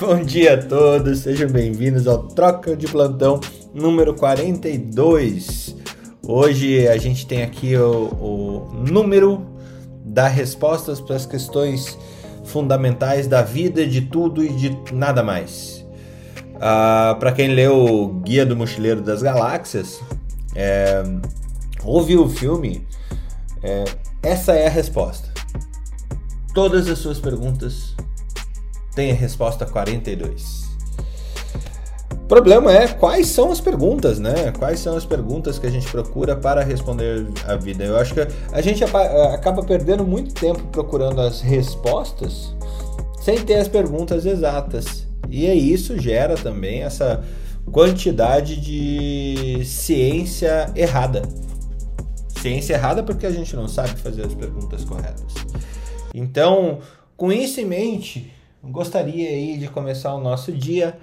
Bom dia a todos, sejam bem-vindos ao Troca de Plantão número 42. Hoje a gente tem aqui o, o número das respostas para as questões fundamentais da vida, de tudo e de nada mais. Ah, para quem leu o Guia do Mochileiro das Galáxias, é, ouviu o filme, é, essa é a resposta. Todas as suas perguntas têm a resposta 42. O problema é quais são as perguntas, né? Quais são as perguntas que a gente procura para responder a vida? Eu acho que a gente acaba perdendo muito tempo procurando as respostas sem ter as perguntas exatas. E isso gera também essa quantidade de ciência errada. Ciência errada porque a gente não sabe fazer as perguntas corretas. Então, com isso em mente, gostaria aí de começar o nosso dia.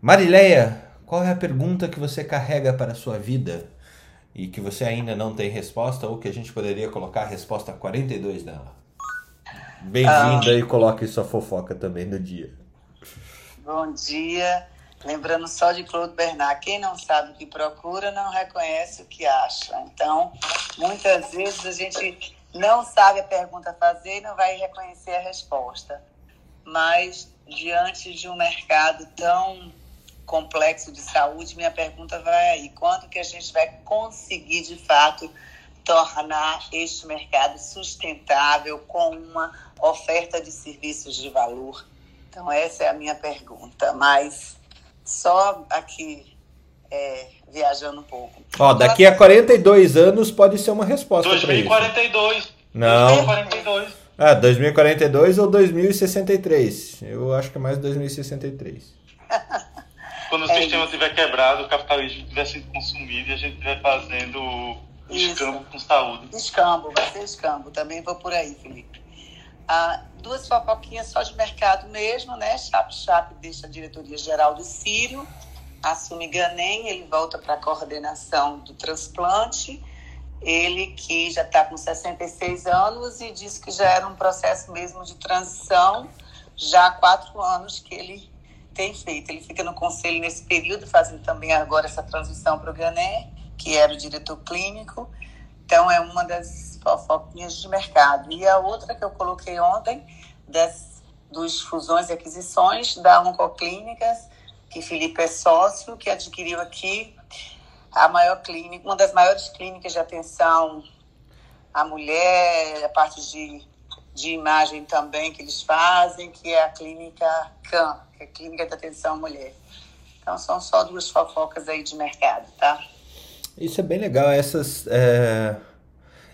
Marileia, qual é a pergunta que você carrega para a sua vida e que você ainda não tem resposta ou que a gente poderia colocar a resposta 42 dela? Bem-vinda ah, e coloque sua fofoca também no dia. Bom dia. Lembrando só de Claude Bernard, quem não sabe o que procura não reconhece o que acha. Então, muitas vezes a gente não sabe a pergunta a fazer e não vai reconhecer a resposta. Mas, diante de um mercado tão complexo de saúde, minha pergunta vai aí: quando que a gente vai conseguir, de fato, tornar este mercado sustentável com uma oferta de serviços de valor? Então, essa é a minha pergunta. Mas, só aqui é, viajando um pouco. Ó, daqui a 42 anos pode ser uma resposta 2042. Não. 2042. Ah, 2042 ou 2063. Eu acho que é mais 2063. Quando o é sistema estiver quebrado, o capitalismo estiver sendo consumido e a gente estiver fazendo escambo com saúde. Escambo, vai ser escambo. Também vou por aí, Felipe. Ah, duas fofoquinhas só de mercado mesmo, né? Chap Chap deixa a diretoria geral do Sírio assume Ganem, ele volta para a coordenação do transplante. Ele que já está com 66 anos e diz que já era um processo mesmo de transição, já há quatro anos que ele tem feito. Ele fica no conselho nesse período, fazendo também agora essa transição para o Ganem, que era o diretor clínico. Então, é uma das fofoquinhas de mercado. E a outra que eu coloquei ontem, das, dos fusões e aquisições da Oncoclínicas, que Felipe é sócio, que adquiriu aqui a maior clínica, uma das maiores clínicas de atenção à mulher, a parte de, de imagem também que eles fazem, que é a clínica CAM, que é a Clínica de Atenção à Mulher. Então são só duas fofocas aí de mercado, tá? Isso é bem legal, essas. É...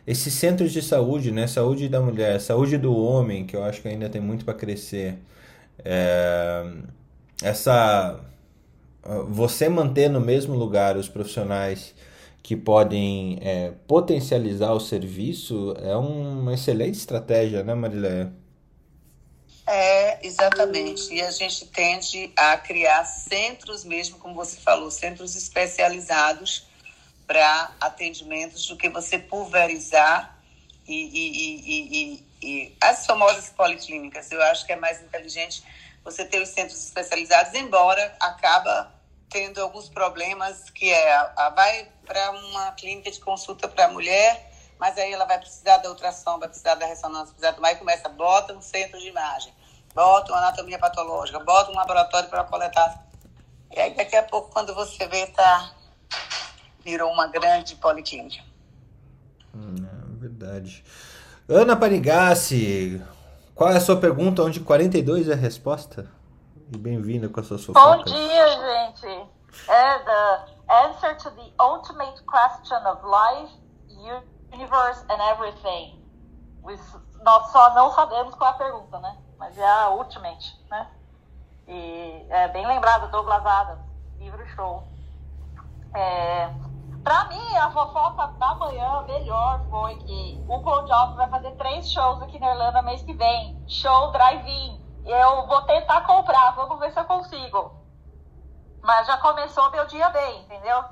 Esses centros de saúde, né? Saúde da mulher, saúde do homem, que eu acho que ainda tem muito para crescer. É essa você manter no mesmo lugar os profissionais que podem é, potencializar o serviço é uma excelente estratégia, né, Marileia? É, exatamente. E a gente tende a criar centros mesmo, como você falou, centros especializados para atendimentos do que você pulverizar e, e, e, e, as famosas policlínicas. Eu acho que é mais inteligente você ter os centros especializados, embora acaba tendo alguns problemas que é a, vai para uma clínica de consulta para a mulher, mas aí ela vai precisar da ultrassom, vai precisar da ressonância, vai precisar do começa, bota um centro de imagem, bota uma anatomia patológica, bota um laboratório para coletar. E aí daqui a pouco, quando você vê, tá virou uma grande policlínica. Hum, é verdade. Ana Panigassi, qual é a sua pergunta onde 42 é a resposta? E bem-vinda com a sua fofocas. Bom dia, gente. É the answer to the ultimate question of life, universe and everything. Nós só não sabemos qual é a pergunta, né? Mas é a ultimate, né? E é bem lembrado, Douglas Adams, livro show. É, Pra mim, a fofoca da manhã melhor foi que o Bon Jovi vai fazer três shows aqui na Irlanda mês que vem. Show drive-in. Eu vou tentar comprar, vamos ver se eu consigo. Mas já começou meu dia bem, entendeu?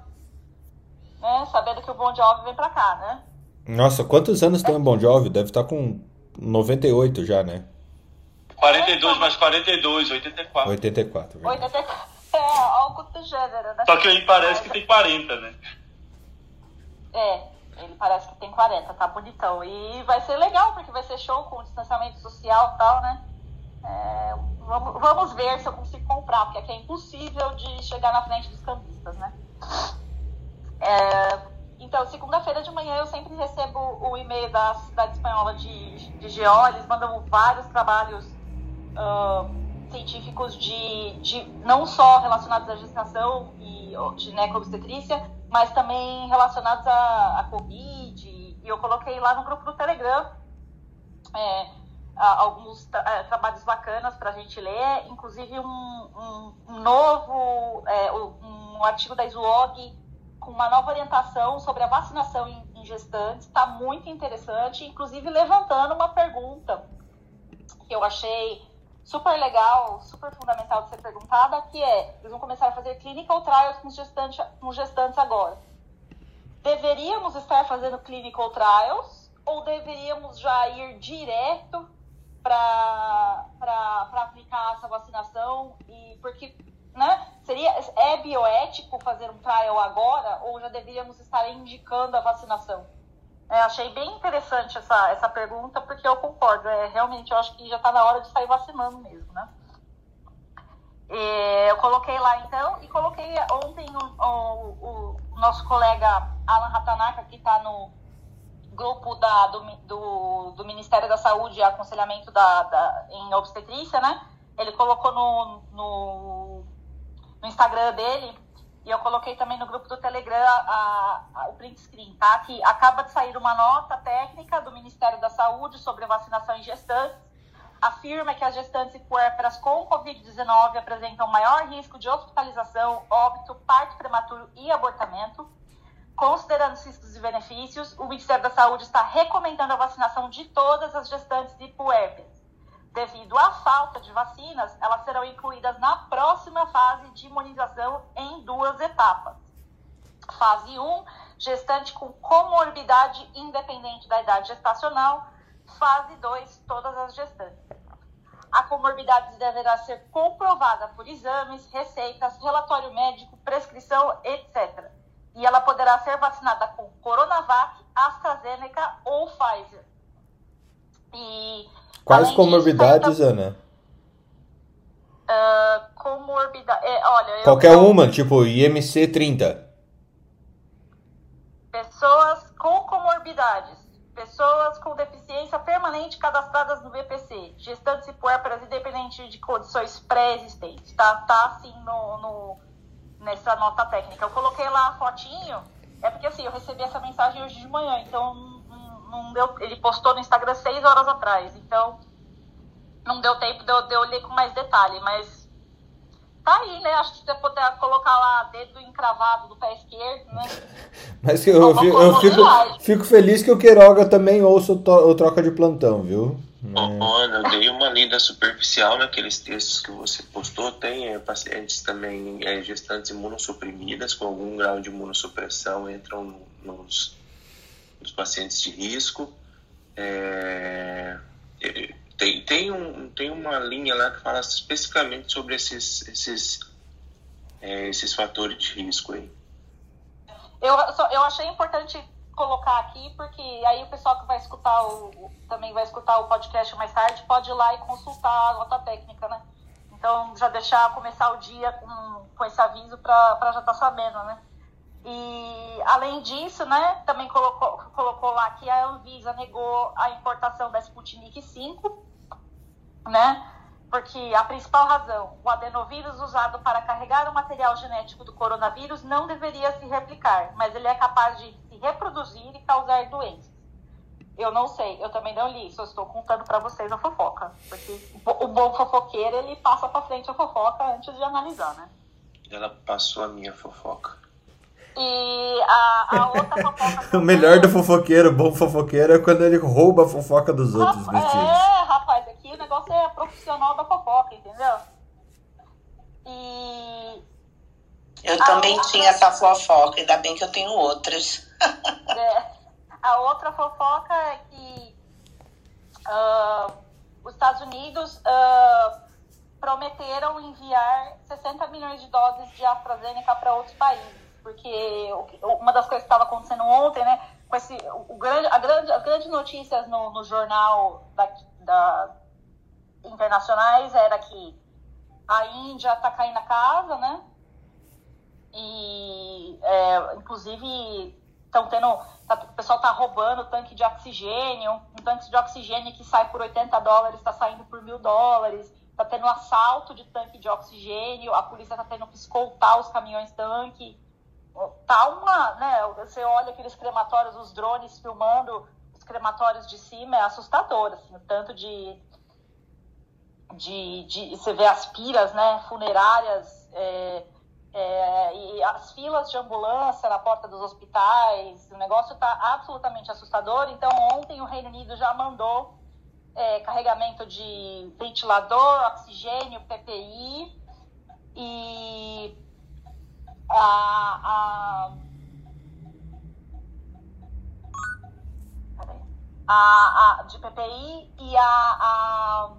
Né? Sabendo que o Bon Jovi vem pra cá, né? Nossa, quantos anos tem o Bon Jovi? Deve estar tá com 98 já, né? 42 mais 42, 84. 84. verdade. 84. É, algo do gênero, né? Só que aí parece que tem 40, né? É, ele parece que tem 40, tá bonitão. E vai ser legal, porque vai ser show com distanciamento social e tal, né? É, vamos, vamos ver se eu consigo comprar, porque aqui é impossível de chegar na frente dos cambistas, né? É, então, segunda-feira de manhã eu sempre recebo o e-mail da Cidade Espanhola de, de GO, eles mandam vários trabalhos ah, científicos de, de não só relacionados à gestação e ginecobstetrícia, mas também relacionados à, à Covid. E eu coloquei lá no grupo do Telegram é, alguns tra- é, trabalhos bacanas para a gente ler, inclusive um, um- novo, é, um artigo da Islog com uma nova orientação sobre a vacinação em, em gestantes, está muito interessante, inclusive levantando uma pergunta que eu achei super legal, super fundamental de ser perguntada, que é, eles vão começar a fazer clinical trials com gestantes, com gestantes agora. Deveríamos estar fazendo clinical trials ou deveríamos já ir direto para aplicar essa vacinação? E porque né, seria é bioético fazer um trial agora ou já deveríamos estar indicando a vacinação? É, achei bem interessante essa, essa pergunta, porque eu concordo. É, realmente, eu acho que já está na hora de sair vacinando mesmo, né? E eu coloquei lá, então, e coloquei ontem o, o- o nosso colega Alan Ratanaka, que está no grupo da, do, do, do Ministério da Saúde e Aconselhamento da, da- em Obstetrícia, né? Ele colocou no, no, no Instagram dele e eu coloquei também no grupo do Telegram a- a- o print screen, tá? Que acaba de sair uma nota técnica do Ministério da Saúde sobre vacinação em gestantes. Afirma que as gestantes e puérperas com Covid-19 apresentam maior risco de hospitalização, óbito, parto prematuro e abortamento. Considerando os riscos e benefícios, o Ministério da Saúde está recomendando a vacinação de todas as gestantes e puérperas. Devido à falta de vacinas, elas serão incluídas na próxima fase de imunização em duas etapas. Fase 1, gestante com comorbidade independente da idade gestacional. Fase 2, todas as gestantes. A comorbidade deverá ser comprovada por exames, receitas, relatório médico, prescrição, etc. E ela poderá ser vacinada com Coronavac, AstraZeneca ou Pfizer. E Quais disso, comorbidades, tem Ana? ah, comorbidade. É, olha, Qualquer eu- uma, tipo IMC 30. Pessoas com comorbidades. Pessoas com deficiência permanente cadastradas no VPC. Gestantes e puérperas independente de condições pré-existentes. Tá, tá assim no, no- nessa nota técnica. Eu coloquei lá a fotinho. É porque assim, eu recebi essa mensagem hoje de manhã. Então, não, não deu, ele postou no Instagram seis horas atrás. Então, não deu tempo de eu, de eu ler com mais detalhe. Mas tá aí, né? Acho que você poder colocar lá dedo encravado do pé esquerdo, né? Mas eu, eu, eu fico, fico feliz que o Queiroga também ouça o, to- o troca de plantão, viu? É. Ana, eu dei uma lida superficial naqueles textos que você postou. Tem eh, pacientes também, eh, gestantes imunossuprimidas com algum grau de imunossupressão entram nos, nos pacientes de risco. É, tem, tem, um, tem uma linha lá que fala especificamente sobre esses, esses, eh, esses fatores de risco aí. Eu, eu achei importante colocar aqui, porque aí o pessoal que vai escutar o, também vai escutar o podcast mais tarde, pode ir lá e consultar a nota técnica, né? Então, já deixar começar o dia com, com esse aviso para já estar sabendo, né? E, além disso, né, também colocou, colocou lá que a Anvisa negou a importação da Sputnik 5, né? Porque a principal razão, o adenovírus usado para carregar o material genético do coronavírus não deveria se replicar, mas ele é capaz de se reproduzir e causar doenças. Eu não sei, eu também não li, só estou contando para vocês a fofoca. Porque o bo- o bom fofoqueiro, ele passa para frente a fofoca antes de analisar, né? Ela passou a minha fofoca. E a, a outra fofoca. O melhor do fofoqueiro, bom fofoqueiro, é quando ele rouba a fofoca dos outros vestidos. É, rapaz, aqui o negócio é profissional da fofoca, entendeu? E Eu também ah, tinha essa fofoca, ainda bem que eu tenho outras. é, a outra fofoca é que ah, os Estados Unidos ah, prometeram enviar 60 milhões de doses de AstraZeneca para outros países, porque uma das coisas que estava acontecendo ontem, né, com esse, o grande, a grande, as grandes notícias no, no jornal da, da, internacionais era que a Índia está caindo a casa, né, e é, inclusive estão tendo, tá, o pessoal está roubando tanque de oxigênio, um tanque de oxigênio que sai por 80 dólares está saindo por mil dólares está tendo assalto de tanque de oxigênio, a polícia está tendo que escoltar os caminhões tanque. Tá uma, né? Você olha aqueles crematórios, os drones filmando os crematórios de cima, é assustador, assim, o tanto de, de, de você vê as piras, né, funerárias, é, é, e as filas de ambulância na porta dos hospitais, o negócio está absolutamente assustador. Então, ontem o Reino Unido já mandou é, carregamento de ventilador, oxigênio, PPI e a, a, a, a de PPI e a,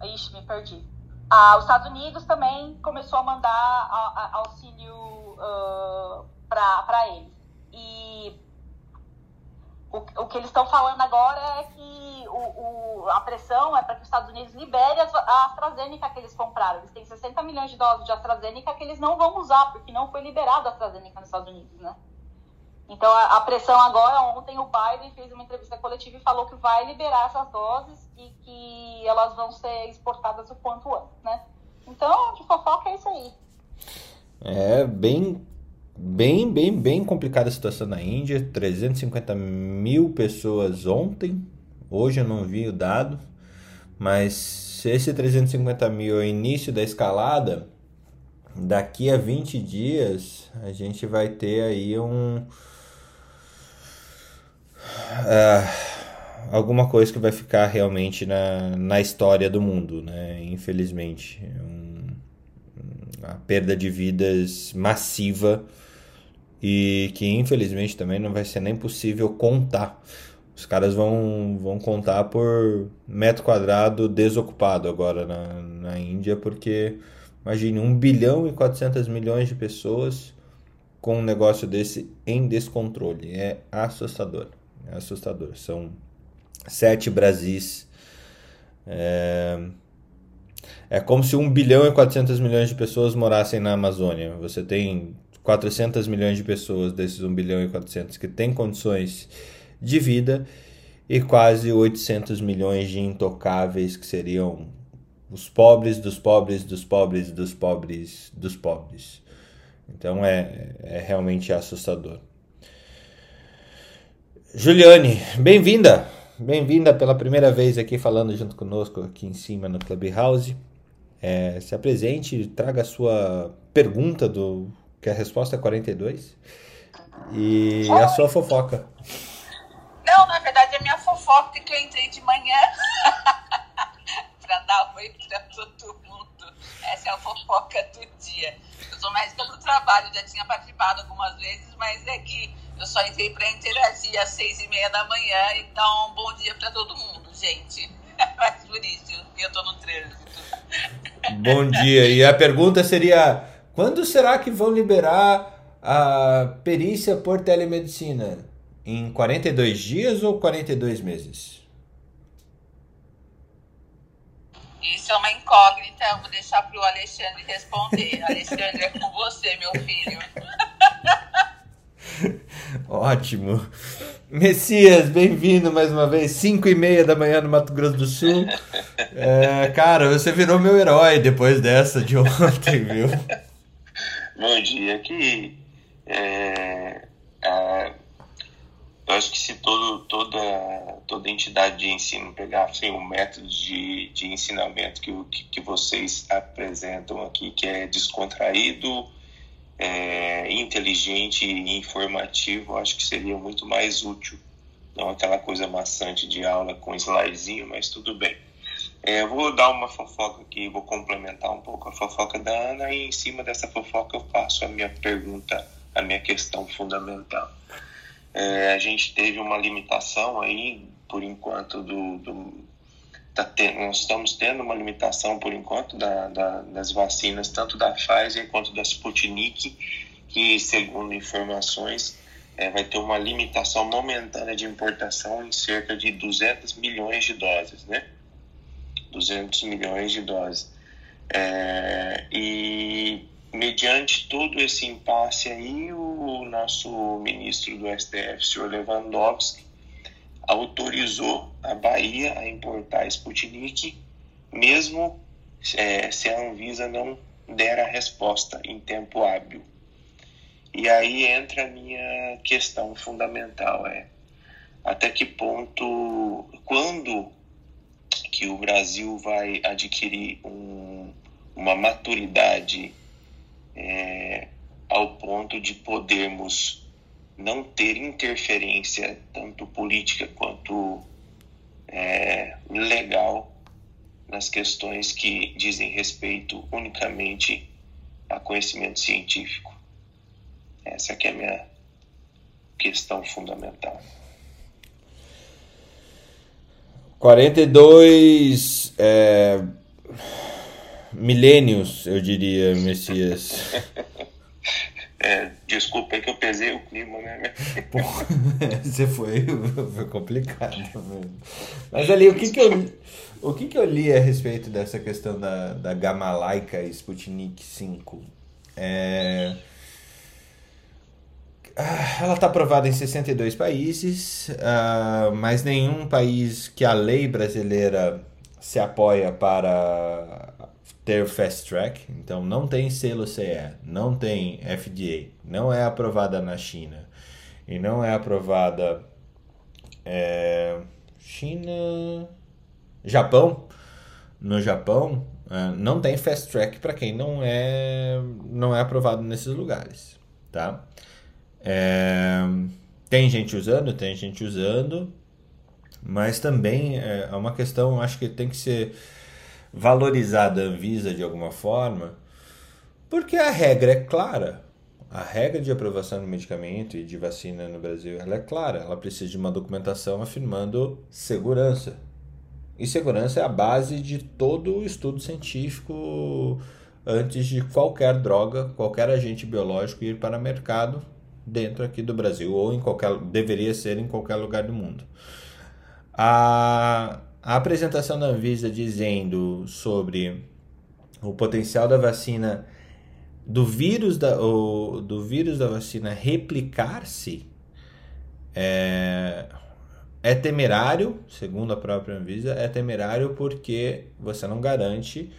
a Ixi, me perdi. Ah, os Estados Unidos também começou a mandar auxílio uh, para eles. E o, o que eles estão falando agora é que o, o, a pressão é para que os Estados Unidos libere a AstraZeneca que eles compraram. Eles têm 60 milhões de doses de AstraZeneca que eles não vão usar, porque não foi liberado a AstraZeneca nos Estados Unidos, né? Então, a, a pressão agora, ontem o Biden fez uma entrevista coletiva e falou que vai liberar essas doses e que elas vão ser exportadas o quanto antes, né? Então, de fofoca é isso aí. É bem bem, bem, bem complicada a situação na Índia. 350 mil pessoas ontem. Hoje eu não vi o dado. Mas se esse 350 mil é o início da escalada, daqui a 20 dias a gente vai ter aí um. Uh, alguma coisa que vai ficar realmente na, na história do mundo, né? Infelizmente. Um, a perda de vidas massiva e que infelizmente também não vai ser nem possível contar. Os caras vão, vão contar por metro quadrado desocupado agora na, na Índia, porque imagine 1 bilhão e 400 milhões de pessoas com um negócio desse em descontrole. É assustador. É assustador. São sete Brasis. É, é como se 1 bilhão e 400 milhões de pessoas morassem na Amazônia. Você tem 400 milhões de pessoas desses 1 bilhão e 400 que têm condições de vida e quase 800 milhões de intocáveis que seriam os pobres dos pobres dos pobres dos pobres dos pobres. Então é, é realmente assustador. Juliane, bem-vinda! Bem-vinda pela primeira vez aqui falando junto conosco aqui em cima no Clubhouse. É, se apresente, traga a sua pergunta do que a resposta é 42. E Oi. a sua fofoca. Não, na verdade é minha fofoca que eu entrei de manhã para dar oi para todo mundo. Essa é a fofoca do dia. Eu sou médica do trabalho, já tinha participado algumas vezes, mas é que eu só entrei para interagir às seis e meia da manhã. Então, bom dia para todo mundo, gente. Mas por isso eu estou no trânsito. Bom dia. E a pergunta seria quando será que vão liberar a perícia por telemedicina? Em 42 dias ou 42 meses? Isso é uma incógnita, eu vou deixar para o Alexandre responder. Alexandre, é com você, meu filho. Ótimo. Messias, bem-vindo mais uma vez. 5 e meia da manhã no Mato Grosso do Sul. É, cara, você virou meu herói depois dessa de ontem, viu? Bom dia. Que é, é, eu acho que se todo, toda, toda entidade de ensino pegar assim, o método de, de ensinamento que, que, que vocês apresentam aqui, que é descontraído, é, inteligente e informativo, acho que seria muito mais útil. Não aquela coisa maçante de aula com slidezinho, mas tudo bem. É, vou dar uma fofoca aqui, vou complementar um pouco a fofoca da Ana e em cima dessa fofoca eu faço a minha pergunta, a minha questão fundamental. É, a gente teve uma limitação aí, por enquanto, do, do, tá nós estamos tendo uma limitação por enquanto da, da, das vacinas, tanto da Pfizer quanto da Sputnik, que, segundo informações, é, vai ter uma limitação momentânea de importação em cerca de 200 milhões de doses, né? 200 milhões de doses. É, e mediante todo esse impasse aí, o nosso ministro do STF, senhor Lewandowski, autorizou a Bahia a importar Sputnik, mesmo é, se a Anvisa não der a resposta em tempo hábil. E aí entra a minha questão fundamental, é até que ponto, quando que o Brasil vai adquirir um, uma maturidade é, ao ponto de podermos não ter interferência tanto política quanto é, legal nas questões que dizem respeito unicamente a conhecimento científico. Essa é a minha questão fundamental. 42 é, milênios, eu diria, Messias. É, desculpa aí que eu pesei o clima, né? Você foi, foi complicado mesmo. Mas ali, o que que eu, o que que eu li a respeito dessa questão da, da Gama Laika Sputnik 5? É... Ah, ela está aprovada em 62 países, uh, mas nenhum país que a lei brasileira se apoia para ter fast track, então não tem selo CE, não tem FDA, não é aprovada na China e não é aprovada é, China, Japão, no Japão é, não tem fast track para quem não é não é aprovado nesses lugares, tá? É, tem gente usando, tem gente usando, mas também é, é uma questão, acho que tem que ser valorizada a Anvisa de alguma forma, porque a regra é clara. A regra de aprovação de medicamento e de vacina no Brasil ela é clara. Ela precisa de uma documentação afirmando segurança. E segurança é a base de todo o estudo científico antes de qualquer droga, qualquer agente biológico ir para o mercado dentro aqui do Brasil ou em qualquer deveria ser em qualquer lugar do mundo. A a apresentação da Anvisa dizendo sobre o potencial da vacina do vírus da, o, do vírus da vacina replicar-se é, é temerário, segundo a própria Anvisa, é temerário porque você não garante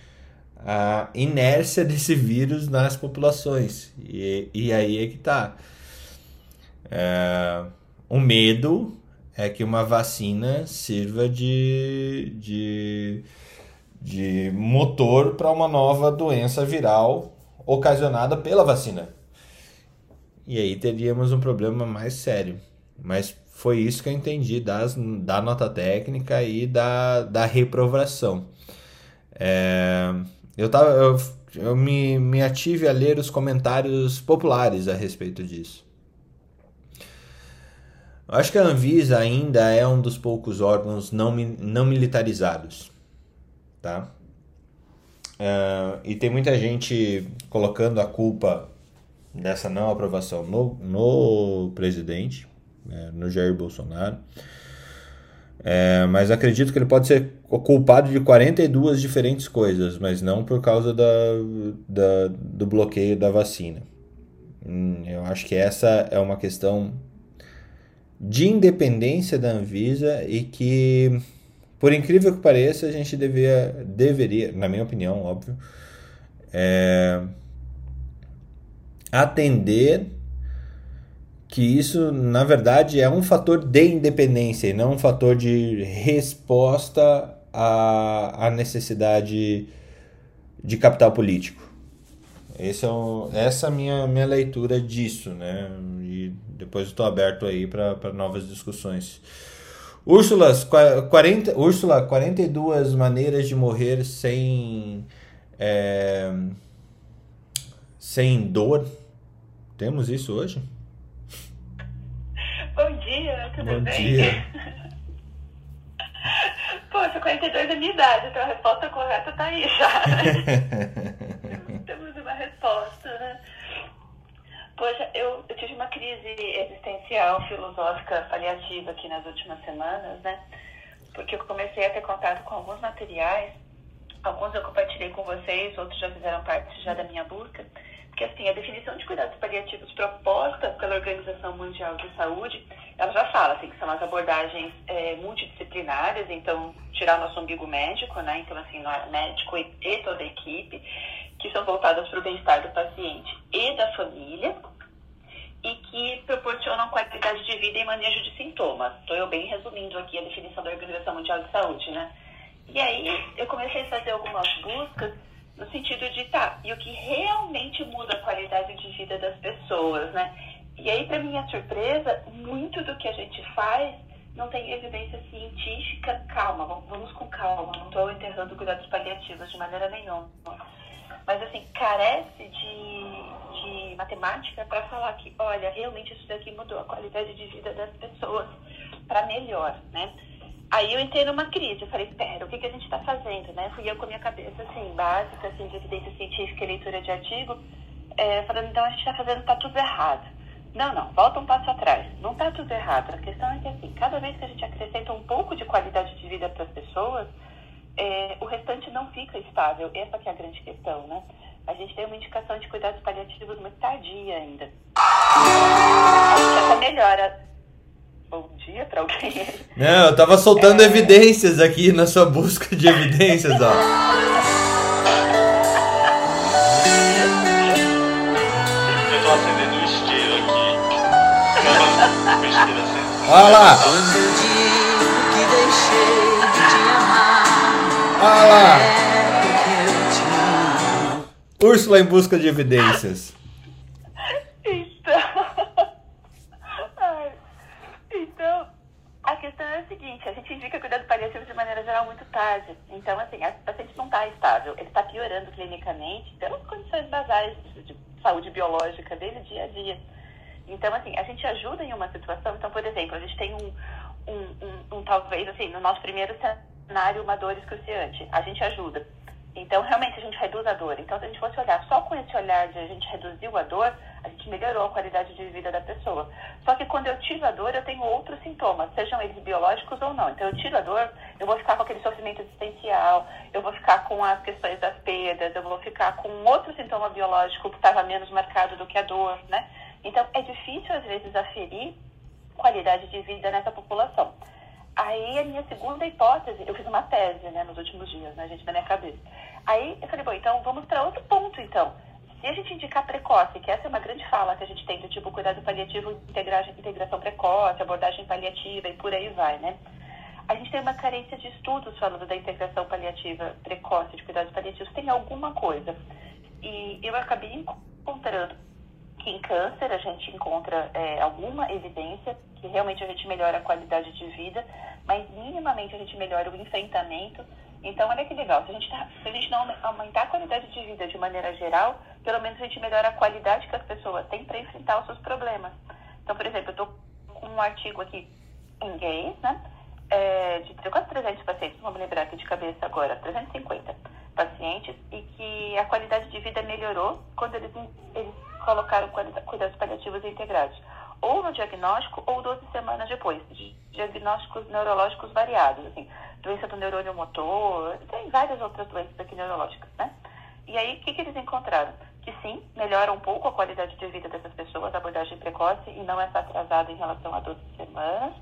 a inércia desse vírus nas populações. E, e aí é que está. É, o medo é que uma vacina sirva de, de, de motor para uma nova doença viral ocasionada pela vacina. E aí teríamos um problema mais sério. Mas foi isso que eu entendi das, da nota técnica e da, da reprovação. É, eu, tava, eu, eu me, me ative a ler os comentários populares a respeito disso. Acho que a Anvisa ainda é um dos poucos órgãos não, não militarizados, tá? Uh, e tem muita gente colocando a culpa dessa não aprovação no, no presidente, né, no Jair Bolsonaro. É, mas acredito que ele pode ser culpado de 42 diferentes coisas, mas não por causa da, da, do bloqueio da vacina. Hum, eu acho que essa é uma questão de independência da Anvisa e que, por incrível que pareça, a gente devia, deveria, na minha opinião, óbvio, é, atender que isso, na verdade, é um fator de independência e não um fator de resposta à, à necessidade de capital político. Esse é o, essa é a minha, minha leitura disso, né? E depois estou aberto aí para novas discussões. Úrsula, 40, Úrsula, 42 maneiras de morrer sem, é, sem dor. Temos isso hoje? Bom dia, tudo Bom bem? dia. Poxa, 52 é minha idade, então a resposta correta tá aí já? Temos uma resposta? Poxa, eu, eu tive uma crise existencial, filosófica, paliativa aqui nas últimas semanas, né? Porque eu comecei a ter contato com alguns materiais, alguns eu compartilhei com vocês, outros já fizeram parte já da minha busca, porque assim, a definição de cuidados paliativos proposta pela Organização Mundial de Saúde, ela já fala assim, que são as abordagens é, multidisciplinares, então tirar o nosso umbigo médico, né? Então assim, médico e, toda a equipe, que são voltadas para o bem-estar do paciente e da família, e que proporcionam qualidade de vida e manejo de sintomas. Estou eu bem resumindo aqui a definição da Organização Mundial de Saúde, né? E aí eu comecei a fazer algumas buscas no sentido de, tá, e o que realmente muda a qualidade de vida das pessoas, né? E aí, para minha surpresa, muito do que a gente faz não tem evidência científica. Calma, vamos com calma, não estou enterrando cuidados paliativos de maneira nenhuma. Mas, assim, carece de, de matemática para falar que, olha, realmente isso daqui mudou a qualidade de vida das pessoas para melhor, né? Aí eu entrei numa crise, eu falei, espera, o que, que a gente está fazendo, né? Fui eu com a minha cabeça, assim, básica, assim, de evidência científica e leitura de artigo, é, falando, então a gente está fazendo, tá tudo errado. Não, não, volta um passo atrás. Não está tudo errado. A questão é que, assim, cada vez que a gente acrescenta um pouco de qualidade de vida para as pessoas, é, o restante não fica estável. Essa que é a grande questão, né? A gente tem uma indicação de cuidados paliativos muito tardia ainda. A gente até melhora bom dia para alguém. Não, eu tava soltando é... evidências aqui na sua busca de evidências, ó. Eu tô acendendo um isqueiro aqui. Olha lá. Olha lá. Úrsula em busca de evidências. tarde. Então, assim, o paciente não está estável, ele está piorando clinicamente pelas condições basais de saúde biológica dele dia a dia. Então, assim, a gente ajuda em uma situação. Então, por exemplo, a gente tem um, um, um, um talvez, assim, no nosso primeiro cenário, uma dor excruciante. A gente ajuda. Então, realmente, a gente reduz a dor. Então, se a gente fosse olhar só com esse olhar de a gente reduziu a dor, a gente melhorou a qualidade de vida da pessoa. Só que quando eu tiro a dor, eu tenho outros sintomas, sejam eles biológicos ou não. Então, eu tiro a dor, eu vou ficar com aquele sofrimento existencial, eu vou ficar com as questões das perdas, eu vou ficar com outro sintoma biológico que estava menos marcado do que a dor, né? Então, é difícil, às vezes, aferir qualidade de vida nessa população. Aí a minha segunda hipótese, eu fiz uma tese, né, nos últimos dias, né, gente, na minha cabeça. Aí eu falei, bom, então vamos para outro ponto, então. Se a gente indicar precoce, que essa é uma grande fala que a gente tem do tipo cuidado paliativo, integração, integração precoce, abordagem paliativa e por aí vai, né? A gente tem uma carência de estudos falando da integração paliativa precoce de cuidados paliativos. Tem alguma coisa. E eu acabei encontrando que em câncer a gente encontra é, alguma evidência que realmente a gente melhora a qualidade de vida, mas minimamente a gente melhora o enfrentamento. Então, olha que legal, se a gente, tá, se a gente não aumentar a qualidade de vida de maneira geral, pelo menos a gente melhora a qualidade que as pessoas têm para enfrentar os seus problemas. Então, por exemplo, eu estou com um artigo aqui em inglês, né? É, de quase 300 pacientes, vamos lembrar aqui de cabeça agora, 350 pacientes, e que a qualidade de vida melhorou quando eles, eles colocaram cuidados paliativos integrados, ou no diagnóstico ou 12 semanas depois, de diagnósticos neurológicos variados, assim, doença do neurônio motor, tem várias outras doenças aqui neurológicas, né? E aí, o que, que eles encontraram? Que sim, melhora um pouco a qualidade de vida dessas pessoas, a abordagem precoce, e não está atrasada em relação a 12 semanas.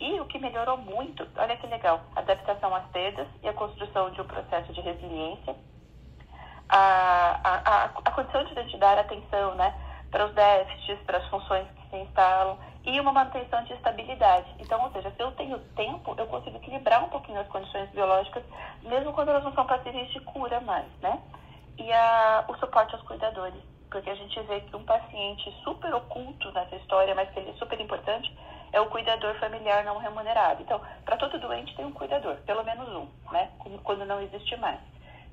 E o que melhorou muito, olha que legal, adaptação às perdas e a construção de um processo de resiliência a, a, a condição de dar atenção né, para os déficits, para as funções que se instalam e uma manutenção de estabilidade. Então, ou seja, se eu tenho tempo, eu consigo equilibrar um pouquinho as condições biológicas, mesmo quando elas não são passíveis de cura mais, né? E a, o suporte aos cuidadores, porque a gente vê que um paciente super oculto nessa história, mas que ele é super importante, é o cuidador familiar não remunerado. Então, para todo doente tem um cuidador, pelo menos um, né? Quando não existe mais.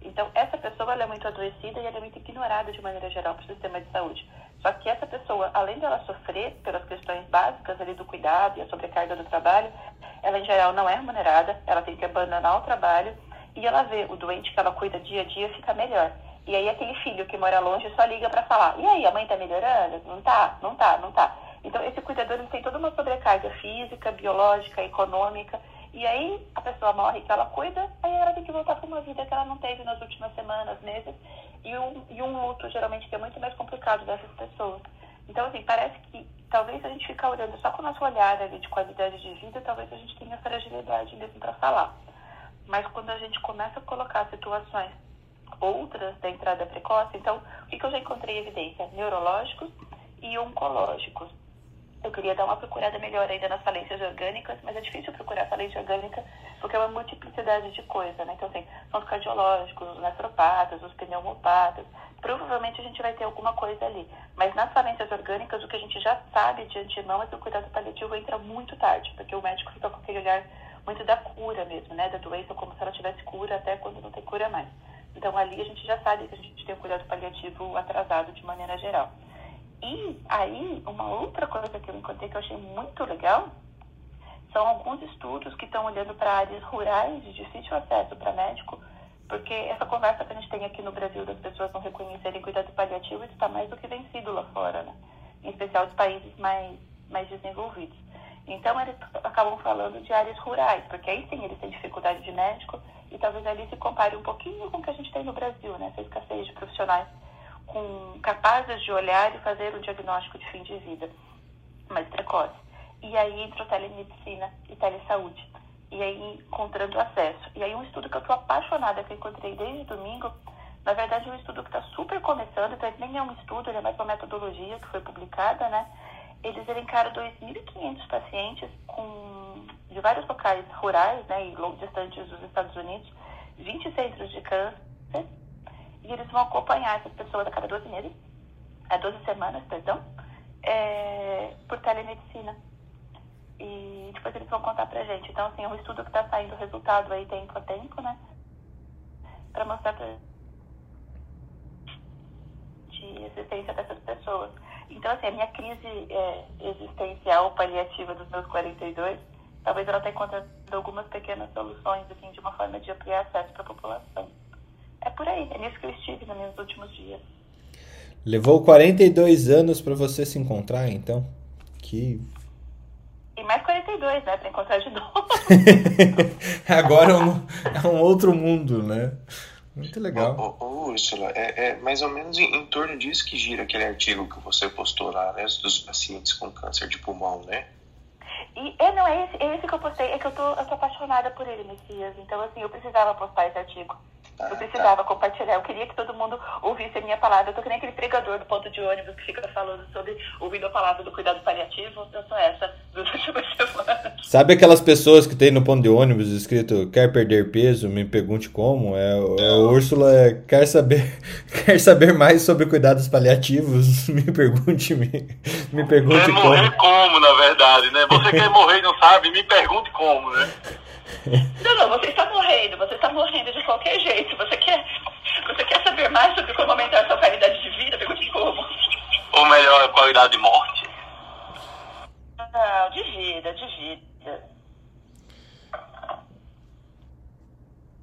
Então, essa pessoa é muito adoecida e é muito ignorada de maneira geral para o sistema de saúde. Só que essa pessoa, além dela sofrer pelas questões básicas ali do cuidado e a sobrecarga do trabalho, ela em geral não é remunerada, ela tem que abandonar o trabalho e ela vê o doente que ela cuida dia a dia ficar melhor. E aí aquele filho que mora longe só liga para falar: "E aí, a mãe tá melhorando?" Não tá, não tá, não tá. Então esse cuidador ele tem toda uma sobrecarga física, biológica, econômica e aí a pessoa morre que ela cuida, aí ela tem que voltar para uma vida que ela não teve nas últimas semanas, meses, e um, e um luto geralmente que é muito mais complicado dessas pessoas. Então, assim, parece que talvez a gente ficar olhando só com o nosso olhar ali de qualidade de vida, talvez a gente tenha fragilidade mesmo para falar. Mas quando a gente começa a colocar situações outras da entrada precoce, então, o que, que eu já encontrei evidência? Neurológicos e oncológicos eu queria dar uma procurada melhor ainda nas falências orgânicas, mas é difícil procurar falência orgânica porque é uma multiplicidade de coisas, né? Então, assim, são os cardiológicos, os nefropatas, os pneumopatas. Provavelmente a gente vai ter alguma coisa ali. Mas nas falências orgânicas, o que a gente já sabe de antemão é que o cuidado paliativo entra muito tarde, porque o médico fica com aquele olhar muito da cura mesmo, né? Da doença, como se ela tivesse cura até quando não tem cura mais. Então, ali a gente já sabe que a gente tem um cuidado paliativo atrasado de maneira geral. E aí, uma outra coisa que eu encontrei que eu achei muito legal são alguns estudos que estão olhando para áreas rurais de difícil acesso para médico, porque essa conversa que a gente tem aqui no Brasil das pessoas não reconhecerem cuidado paliativo está mais do que vencido lá fora, né? em especial os países mais, mais desenvolvidos. Então, eles acabam falando de áreas rurais, porque aí sim eles têm dificuldade de médico e talvez ali se compare um pouquinho com o que a gente tem no Brasil, né? essa escassez de profissionais com, capazes de olhar e fazer o diagnóstico de fim de vida mais precoce. E aí entra o telemedicina e telesaúde. E aí encontrando acesso. E aí um estudo que eu estou apaixonada, que eu encontrei desde domingo, na verdade é um estudo que está super começando, então nem é um estudo, ele é mais uma metodologia que foi publicada, né? Eles elencaram 2.500 pacientes com, de vários locais rurais, né, e distantes dos Estados Unidos, 20 centros de câncer, e eles vão acompanhar essas pessoas a cada 12 meses, a 12 semanas, perdão, é, por telemedicina. E depois eles vão contar pra gente. Então, assim, é um estudo que está saindo resultado aí tempo a tempo, né? Para mostrar pra de existência dessas pessoas. Então, assim, a minha crise é, existencial paliativa dos meus 42, talvez ela tenha encontrado algumas pequenas soluções, assim, de uma forma de ampliar acesso para a população. É por aí, é nisso que eu estive nos meus últimos dias. Levou 42 anos para você se encontrar, então? Que. E mais 42, né? Pra encontrar de novo. Agora é um, é um, outro mundo, né? Muito legal. Ô, ô, ô Úrsula, é, é, mais ou menos em, em, torno disso que gira aquele artigo que você postou lá, né? Dos pacientes com câncer de pulmão, né? E é, não, é esse, é esse que eu postei, é que eu tô, eu tô apaixonada por ele, Messias. Então, assim, eu precisava postar esse artigo. Eu precisava compartilhar, eu queria que todo mundo ouvisse a minha palavra. Eu tô que nem aquele pregador do ponto de ônibus que fica falando sobre ouvindo a palavra do cuidado paliativo. Eu sou essa das últimas semanas. Sabe aquelas pessoas que tem no ponto de ônibus escrito quer perder peso, me pergunte como? É, é o Úrsula é, quer saber quer saber mais sobre cuidados paliativos, me pergunte, me, me pergunte quer como. morrer como, na verdade, né? Você quer morrer e não sabe, me pergunte como, né? Não, não, você está morrendo, você está morrendo de qualquer jeito. Você quer, você quer saber mais sobre como aumentar a sua qualidade de vida? Pergunte como. Ou melhor, a qualidade de morte? Não, de vida, de vida.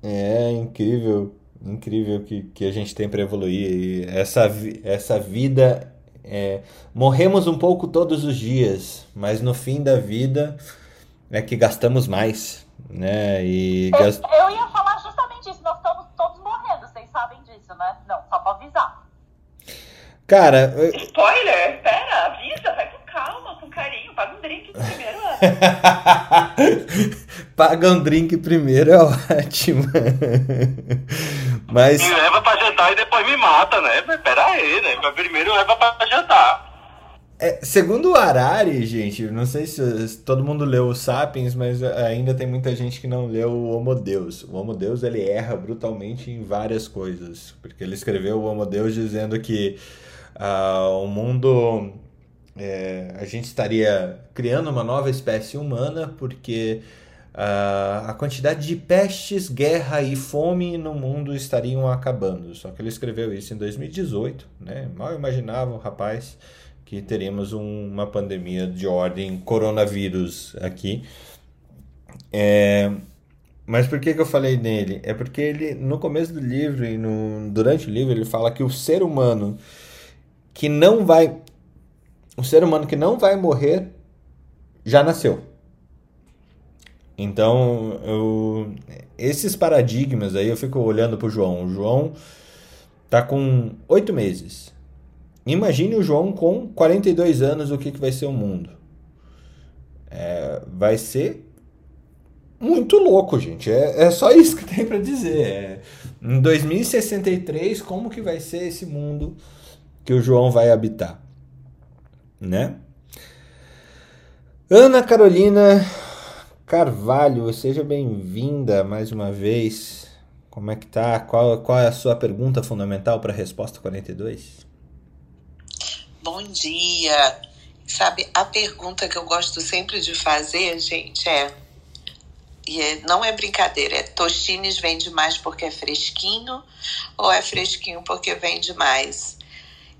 É incrível, incrível que, que a gente tem para evoluir. E essa, essa vida. É, morremos um pouco todos os dias, mas no fim da vida é que gastamos mais né? E eu, gast... eu ia falar justamente isso. Nós estamos todos morrendo, vocês sabem disso, né? Não, só pra avisar. Cara. Spoiler? Pera, avisa, vai com calma, com carinho. Paga um drink primeiro. Paga um drink primeiro é ótimo. Mas. Me leva pra jantar e depois me mata, né? Pera aí, né? Mas primeiro leva pra jantar. É, segundo o Harari, gente, não sei se todo mundo leu o Sapiens, mas ainda tem muita gente que não leu o Homo Deus. O Homo Deus ele erra brutalmente em várias coisas, porque ele escreveu o Homo Deus dizendo que uh, o mundo é, a gente estaria criando uma nova espécie humana porque uh, a quantidade de pestes, guerra e fome no mundo estariam acabando. Só que ele escreveu isso em 2018, né? Mal imaginava o rapaz que teríamos um, uma pandemia de ordem coronavírus aqui. É, mas por que, que eu falei nele? É porque ele, no começo do livro e no, durante o livro, ele fala que o ser humano que não vai. O ser humano que não vai morrer já nasceu. Então, eu, esses paradigmas aí, eu fico olhando pro João. O João tá com oito meses. Imagine o João com 42 anos, o que, que vai ser o mundo. É, vai ser muito louco, gente. É, é só isso que tem para dizer. É, em 2063, como que vai ser esse mundo que o João vai habitar, né? Ana Carolina Carvalho, seja bem-vinda mais uma vez. Como é que tá? Qual, qual é a sua pergunta fundamental para a resposta 42? Bom dia. Sabe, a pergunta que eu gosto sempre de fazer, gente, é e é, não é brincadeira, é Tostines vende mais porque é fresquinho ou é fresquinho porque vende mais?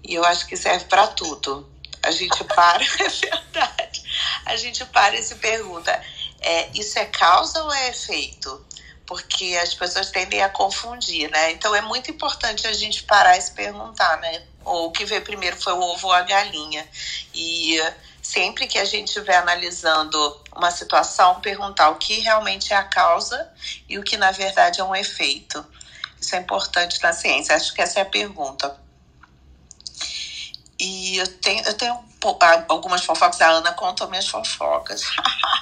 E eu acho que serve para tudo. A gente para, é verdade. A gente para e se pergunta: é, isso é causa ou é efeito? Porque as pessoas tendem a confundir, né? Então é muito importante a gente parar e se perguntar, né? Ou o que veio primeiro foi o ovo ou a galinha. E sempre que a gente estiver analisando uma situação, perguntar o que realmente é a causa e o que na verdade é um efeito. Isso é importante na ciência. Acho que essa é a pergunta. E eu tenho, eu tenho algumas fofocas, a Ana contou minhas fofocas.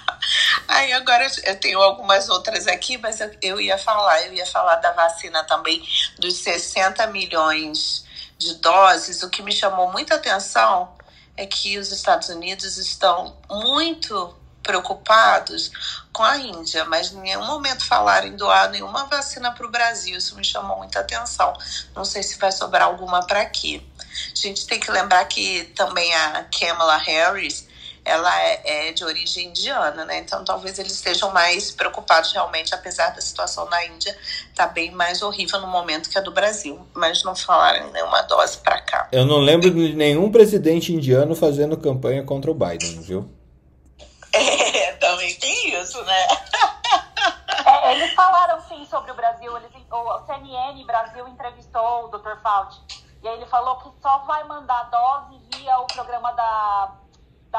Aí agora eu tenho algumas outras aqui, mas eu, eu ia falar, eu ia falar da vacina também, dos 60 milhões de doses. O que me chamou muita atenção é que os Estados Unidos estão muito preocupados com a Índia, mas em nenhum momento falaram em doar nenhuma vacina para o Brasil. Isso me chamou muita atenção. Não sei se vai sobrar alguma para aqui. A gente tem que lembrar que também a Kamala Harris ela é, é, de origem indiana, né? Então talvez eles estejam mais preocupados realmente, apesar da situação na Índia tá bem mais horrível no momento que a do Brasil, mas não falaram nenhuma dose para cá. Eu não lembro de nenhum presidente indiano fazendo campanha contra o Biden, viu? É, também tem isso, né? É, eles falaram sim sobre o Brasil. Eles, o CNN Brasil entrevistou o Dr. Fauci. E aí ele falou que só vai mandar dose via o programa da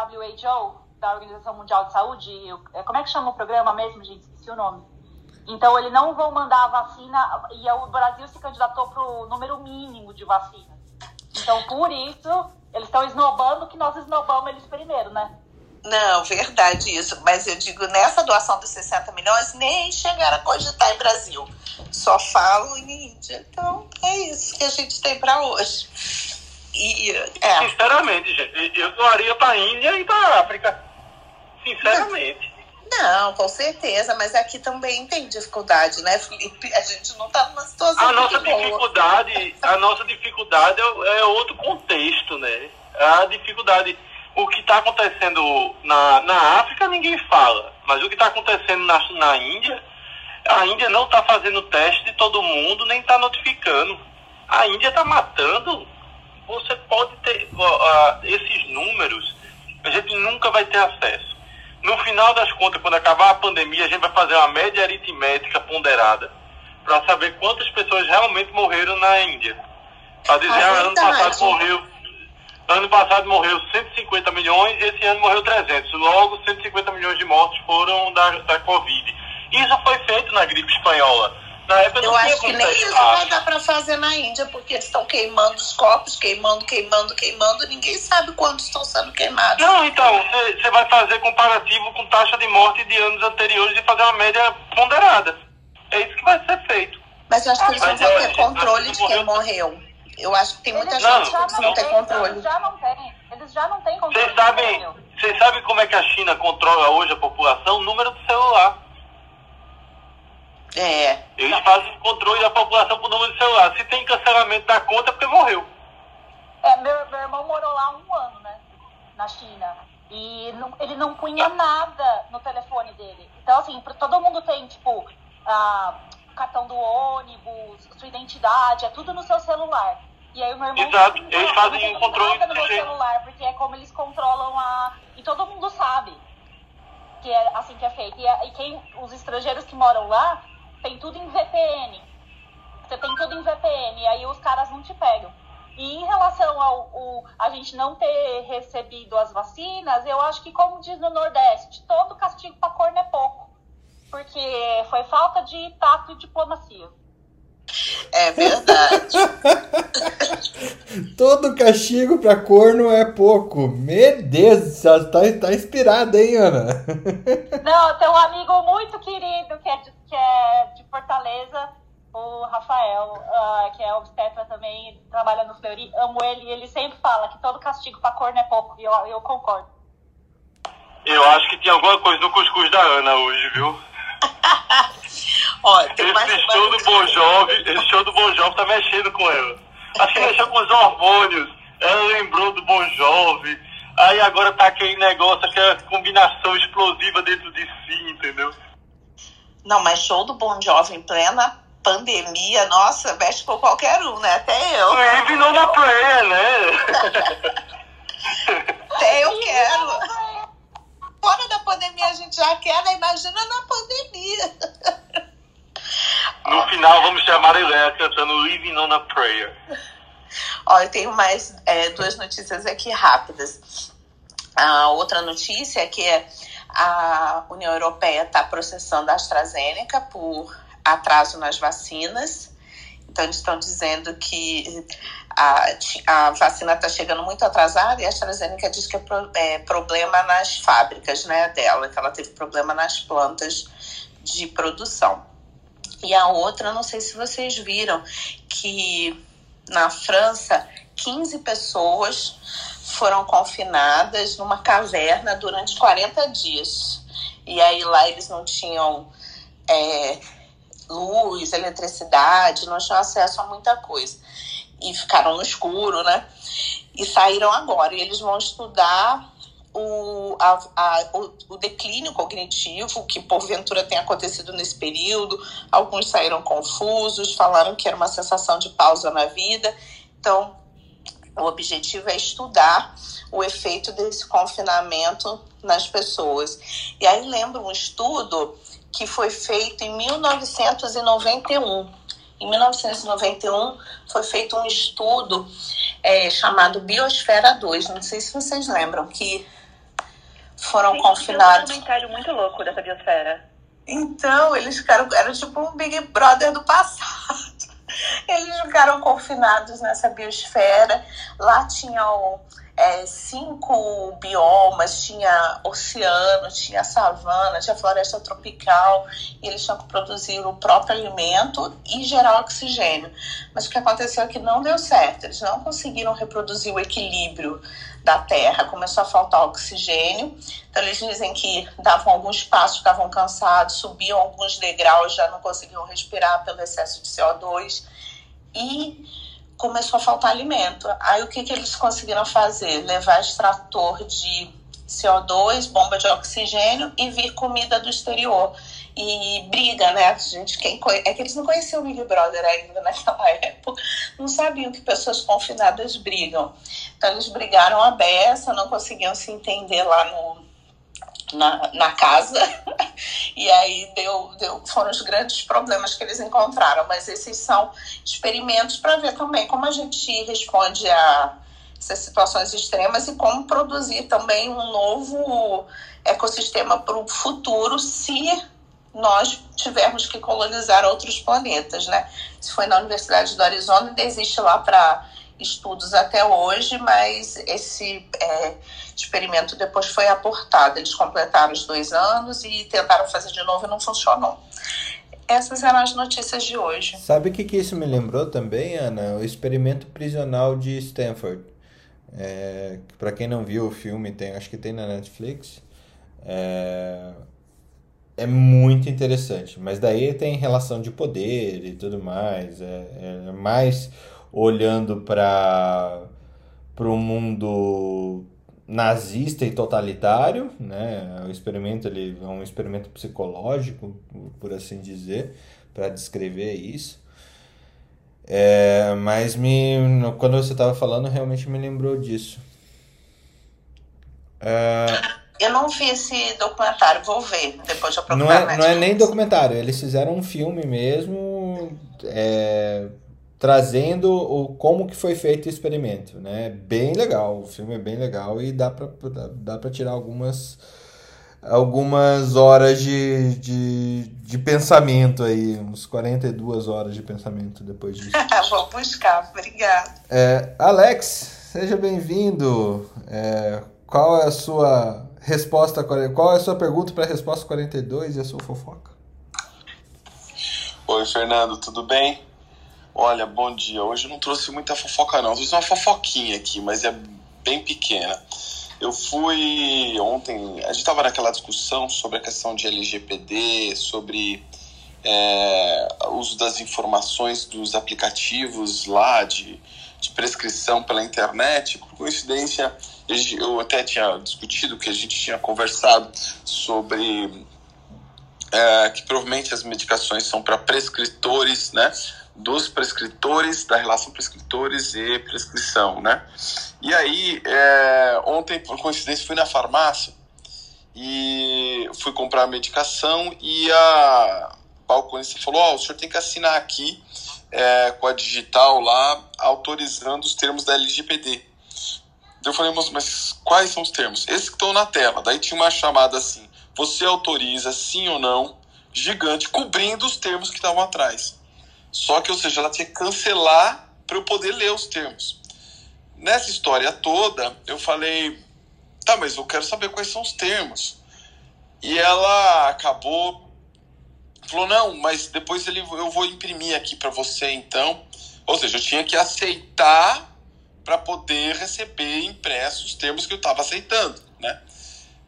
WHO, da Organização Mundial de Saúde. É, como é que chama o programa mesmo, gente? Esqueci o nome. Então, eles não vão mandar a vacina, e o Brasil se candidatou para o número mínimo de vacinas. Então, por isso, eles estão esnobando que nós esnobamos eles primeiro, né? Não, verdade isso. Mas eu digo, nessa doação dos 60 milhões, nem chegaram a cogitar em Brasil. Só falam em Índia. Então, é isso que a gente tem para hoje. E, é. Sinceramente, gente, eu doaria para a Índia e para a África. Sinceramente. Não, com certeza, mas aqui também tem dificuldade, né, Felipe? A gente não está numa situação. A nossa dificuldade, boa. a nossa dificuldade é, é outro contexto, né? A dificuldade o que está acontecendo na, na África ninguém fala, mas o que está acontecendo na, na Índia, a Índia não está fazendo teste de todo mundo, nem está notificando. A Índia está matando. Você pode ter uh, esses números, a gente nunca vai ter acesso. No final das contas, quando acabar a pandemia, a gente vai fazer uma média aritmética ponderada para saber quantas pessoas realmente morreram na Índia. Para dizer, ah, ano passado morreu Ano passado morreu 150 milhões e esse ano morreu 300. Logo, 150 milhões de mortos foram da, da Covid. Isso foi feito na gripe espanhola. Na época Eu acho que nem isso vai dar para fazer na Índia, porque eles estão queimando os corpos, queimando, queimando, queimando, ninguém sabe quando estão sendo queimados. Não, então, você vai fazer comparativo com taxa de morte de anos anteriores e fazer uma média ponderada. É isso que vai ser feito. Mas eu acho que eles não vão ter controle de quem morreu. Eu acho que tem muita eles gente que não, tem controle. Eles já não têm. Eles já não têm controle. Vocês sabem, vocês sabem como é que a China controla hoje a população? Número do celular. É. Eles fazem o controle da população por número de celular. Se tem cancelamento da conta, é porque morreu. É, meu, meu irmão morou lá um ano, né? Na China. E não, ele não punha nada no telefone dele. Então, assim, todo mundo tem, tipo, a, cartão do ônibus, sua identidade, é tudo no seu celular. E aí o meu irmão. Exato, eles fazem um controle no meu celular, porque é como eles controlam a. E todo mundo sabe que é assim que é feito. E, e quem, os estrangeiros que moram lá, tem tudo em VPN. Você tem tudo em VPN, aí os caras não te pegam. E em relação ao o, a gente não ter recebido as vacinas, eu acho que, como diz no Nordeste, todo castigo para corno é pouco. Porque foi falta de tato e diplomacia. É verdade. Todo castigo pra corno é pouco. Meu Deus, tá, tá inspirada, hein, Ana? Não, tem um amigo muito querido que é de, que é de Fortaleza, o Rafael, uh, que é obstetra também, trabalha no Fleury. Amo ele e ele sempre fala que todo castigo pra corno é pouco. E eu, eu concordo. Eu acho que tinha alguma coisa no cuscuz da Ana hoje, viu? Olha, tem mais esse show do Bon Jovi, esse show do Bon Jovi tá mexendo com ela. Acho que mexeu com os hormônios. Ela lembrou do Bon Jovi. Aí agora tá aquele negócio, aquela combinação explosiva dentro de si, entendeu? Não, mas show do Bon Jovi em plena pandemia, nossa, mexe com qualquer um, né? Até eu. Ele não na praia, né? Até eu quero fora da pandemia a gente já quer, né? Imagina na pandemia. No final vamos chamar Marilé cantando Living on a Prayer. Ó, eu tenho mais é, duas notícias aqui rápidas. A outra notícia é que a União Europeia está processando a AstraZeneca por atraso nas vacinas. Então, eles estão dizendo que a, a vacina está chegando muito atrasada e a AstraZeneca diz que é, pro, é, problema nas fábricas né, dela, que ela teve problema nas plantas de produção. E a outra, não sei se vocês viram, que na França, 15 pessoas foram confinadas numa caverna durante 40 dias. E aí lá eles não tinham é, luz, eletricidade, não tinham acesso a muita coisa e ficaram no escuro, né? E saíram agora. E eles vão estudar o, a, a, o, o, declínio cognitivo que porventura tem acontecido nesse período. Alguns saíram confusos, falaram que era uma sensação de pausa na vida. Então, o objetivo é estudar o efeito desse confinamento nas pessoas. E aí lembro um estudo que foi feito em 1991 em 1991 foi feito um estudo é, chamado Biosfera 2. Não sei se vocês lembram que foram Sim, confinados. um documentário muito louco dessa biosfera. Então, eles ficaram. Era tipo um Big Brother do passado. Eles ficaram confinados nessa biosfera. Lá tinham é, cinco biomas, tinha oceano, tinha savana, tinha floresta tropical, e eles tinham que produzir o próprio alimento e gerar oxigênio. Mas o que aconteceu é que não deu certo, eles não conseguiram reproduzir o equilíbrio da Terra, começou a faltar oxigênio, então eles dizem que davam alguns passos, ficavam cansados, subiam alguns degraus, já não conseguiam respirar pelo excesso de CO2, e começou a faltar alimento. Aí o que, que eles conseguiram fazer? Levar extrator de CO2, bomba de oxigênio e vir comida do exterior. E briga, né? Gente, quem conhe... É que eles não conheciam o Big Brother ainda naquela época, não sabiam que pessoas confinadas brigam. Então eles brigaram a beça, não conseguiam se entender lá no, na, na casa. e aí deu, deu, foram os grandes problemas que eles encontraram. Mas esses são experimentos para ver também como a gente responde a essas situações extremas e como produzir também um novo ecossistema para o futuro se nós tivermos que colonizar outros planetas, né? Se foi na Universidade do Arizona, ainda existe lá para estudos até hoje, mas esse é, experimento depois foi abortado. Eles completaram os dois anos e tentaram fazer de novo e não funcionou. Essas eram as notícias de hoje. Sabe o que, que isso me lembrou também, Ana? O experimento prisional de Stanford. É, Para quem não viu o filme, tem, acho que tem na Netflix. É, é muito interessante, mas daí tem relação de poder e tudo mais. É, é mais olhando para o mundo nazista e totalitário, né? O experimento ele é um experimento psicológico, por assim dizer, para descrever isso. É, mas me, quando você estava falando, realmente me lembrou disso. É... Eu não vi esse documentário, vou ver, depois eu Não é, não é nem documentário, eles fizeram um filme mesmo, é, trazendo o, como que foi feito o experimento, né? Bem legal, o filme é bem legal e dá para dá, dá tirar algumas algumas horas de, de, de pensamento aí, uns 42 horas de pensamento depois disso. Vou buscar, obrigado. É, Alex, seja bem-vindo. É, qual é a sua resposta, qual é a sua pergunta para a resposta 42 e a sua fofoca? Oi, Fernando, tudo bem? Olha, bom dia. Hoje eu não trouxe muita fofoca não, trouxe uma fofoquinha aqui, mas é bem pequena. Eu fui ontem, a gente estava naquela discussão sobre a questão de LGPD, sobre é, uso das informações dos aplicativos lá de, de prescrição pela internet. Por coincidência, eu até tinha discutido que a gente tinha conversado sobre é, que provavelmente as medicações são para prescritores, né? Dos prescritores, da relação prescritores e prescrição, né? E aí, é, ontem, por coincidência, fui na farmácia e fui comprar a medicação e a balconista falou, ó, oh, o senhor tem que assinar aqui é, com a digital lá, autorizando os termos da LGPD. Eu falei, moço, mas quais são os termos? Esses que estão na tela. Daí tinha uma chamada assim, você autoriza sim ou não, gigante, cobrindo os termos que estavam atrás. Só que, ou seja, ela tinha que cancelar para eu poder ler os termos. Nessa história toda, eu falei, tá, mas eu quero saber quais são os termos. E ela acabou, falou, não, mas depois ele, eu vou imprimir aqui para você então. Ou seja, eu tinha que aceitar para poder receber impressos os termos que eu estava aceitando, né?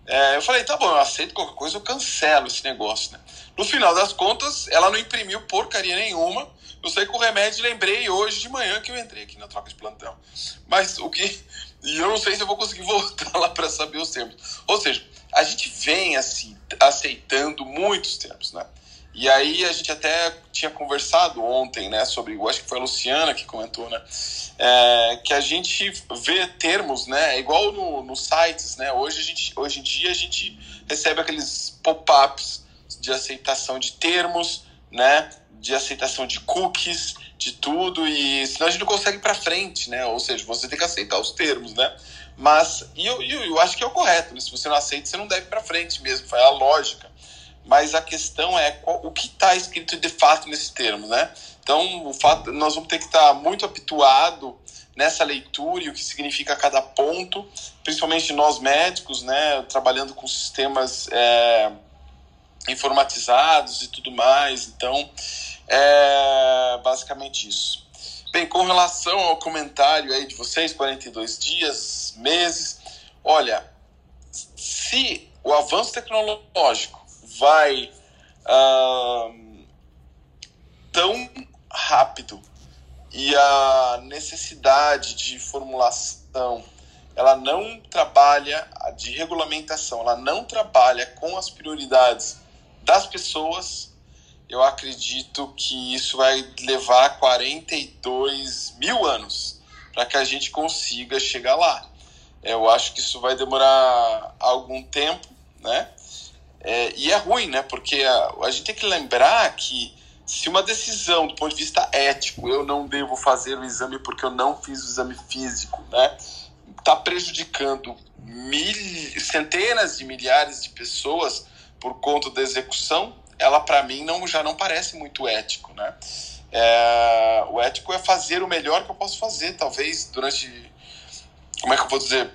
É, eu falei, tá bom, eu aceito qualquer coisa, eu cancelo esse negócio, né? No final das contas, ela não imprimiu porcaria nenhuma. Eu sei que o remédio lembrei hoje de manhã que eu entrei aqui na troca de plantão. Mas o que. E eu não sei se eu vou conseguir voltar lá para saber os termos. Ou seja, a gente vem assim, aceitando muitos termos, né? E aí a gente até tinha conversado ontem, né, sobre, acho que foi a Luciana que comentou, né, é, que a gente vê termos, né, igual no, nos sites, né, hoje, a gente, hoje em dia a gente recebe aqueles pop-ups de aceitação de termos, né, de aceitação de cookies, de tudo, e senão a gente não consegue ir para frente, né, ou seja, você tem que aceitar os termos, né, mas, e eu, eu, eu acho que é o correto, né? se você não aceita, você não deve ir para frente mesmo, foi a lógica, mas a questão é qual, o que está escrito de fato nesse termo, né? Então, o fato, nós vamos ter que estar tá muito habituado nessa leitura e o que significa cada ponto, principalmente nós médicos, né, trabalhando com sistemas é, informatizados e tudo mais. Então, é basicamente isso. Bem, com relação ao comentário aí de vocês, 42 dias, meses, olha, se o avanço tecnológico vai uh, tão rápido e a necessidade de formulação ela não trabalha de regulamentação, ela não trabalha com as prioridades das pessoas, eu acredito que isso vai levar 42 mil anos para que a gente consiga chegar lá. Eu acho que isso vai demorar algum tempo, né? É, e é ruim, né? Porque a, a gente tem que lembrar que se uma decisão do ponto de vista ético, eu não devo fazer o exame porque eu não fiz o exame físico, né? Está prejudicando mil, centenas de milhares de pessoas por conta da execução, ela para mim não, já não parece muito ético, né? É, o ético é fazer o melhor que eu posso fazer, talvez durante, como é que eu vou dizer,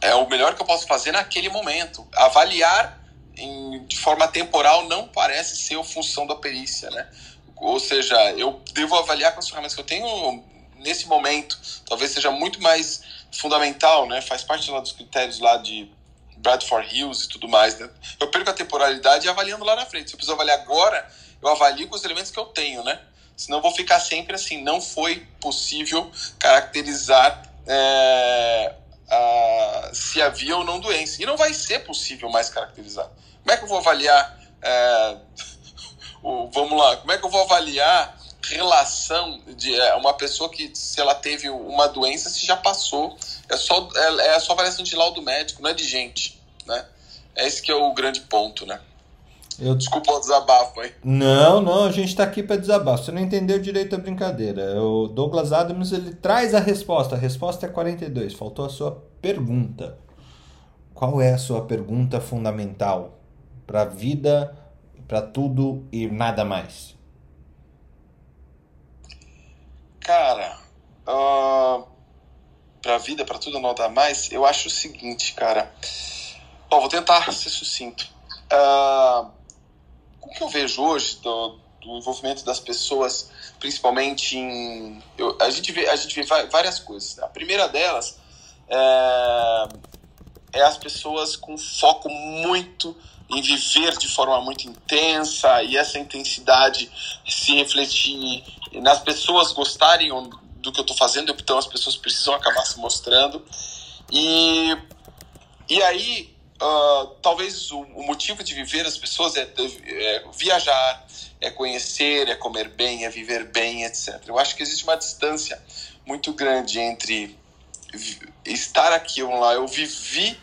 é o melhor que eu posso fazer naquele momento, avaliar em, de forma temporal não parece ser a função da perícia, né? Ou seja, eu devo avaliar com as ferramentas que eu tenho nesse momento. Talvez seja muito mais fundamental, né? Faz parte lá dos critérios lá de Bradford Hills e tudo mais, né? Eu perco a temporalidade avaliando lá na frente. Se eu preciso avaliar agora, eu avalio com os elementos que eu tenho, né? Senão eu vou ficar sempre assim, não foi possível caracterizar é, ah, se havia ou não doença. E não vai ser possível mais caracterizar. Como é que eu vou avaliar? É, o, vamos lá, como é que eu vou avaliar relação de é, uma pessoa que, se ela teve uma doença, se já passou? É só, é, é só avaliação de laudo médico, não é de gente, né? É esse que é o grande ponto, né? Eu... Desculpa o desabafo aí. Não, não, a gente está aqui para desabafo. Você não entendeu direito a brincadeira. O Douglas Adams ele traz a resposta. A resposta é 42. Faltou a sua pergunta. Qual é a sua pergunta fundamental para a vida, para tudo e nada mais? Cara, uh, para a vida, para tudo e nada mais, eu acho o seguinte, cara. Bom, vou tentar ser sucinto. Uh, o que eu vejo hoje do, do envolvimento das pessoas, principalmente em. Eu, a, gente vê, a gente vê várias coisas. A primeira delas é, é as pessoas com foco muito em viver de forma muito intensa e essa intensidade se refletir nas pessoas gostarem do que eu estou fazendo, então as pessoas precisam acabar se mostrando. E, e aí uh, talvez o, o, motivo de viver as pessoas é, é, viajar, é conhecer, é comer bem, é viver bem, etc. Eu acho que existe uma distância muito grande entre estar aqui, vamos lá, eu vivi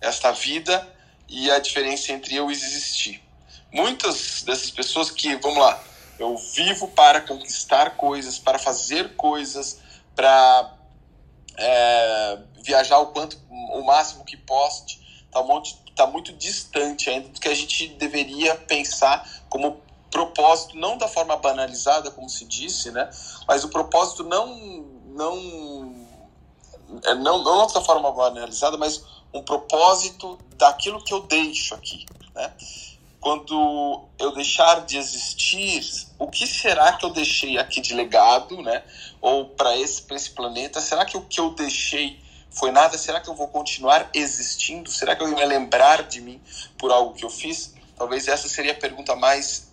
esta vida e a diferença entre eu existir. Muitas dessas pessoas que, vamos lá, eu vivo para conquistar coisas, para fazer coisas, para é, viajar o quanto, o máximo que posso, está muito, tá muito distante ainda do que a gente deveria pensar como propósito, não da forma banalizada, como se disse, né? mas o propósito não, não, é, não, não da forma banalizada, mas um propósito daquilo que eu deixo aqui. Né? Quando eu deixar de existir, o que será que eu deixei aqui de legado, né? ou para esse, esse planeta? Será que o que eu deixei foi nada? Será que eu vou continuar existindo? Será que eu me lembrar de mim por algo que eu fiz? Talvez essa seria a pergunta mais,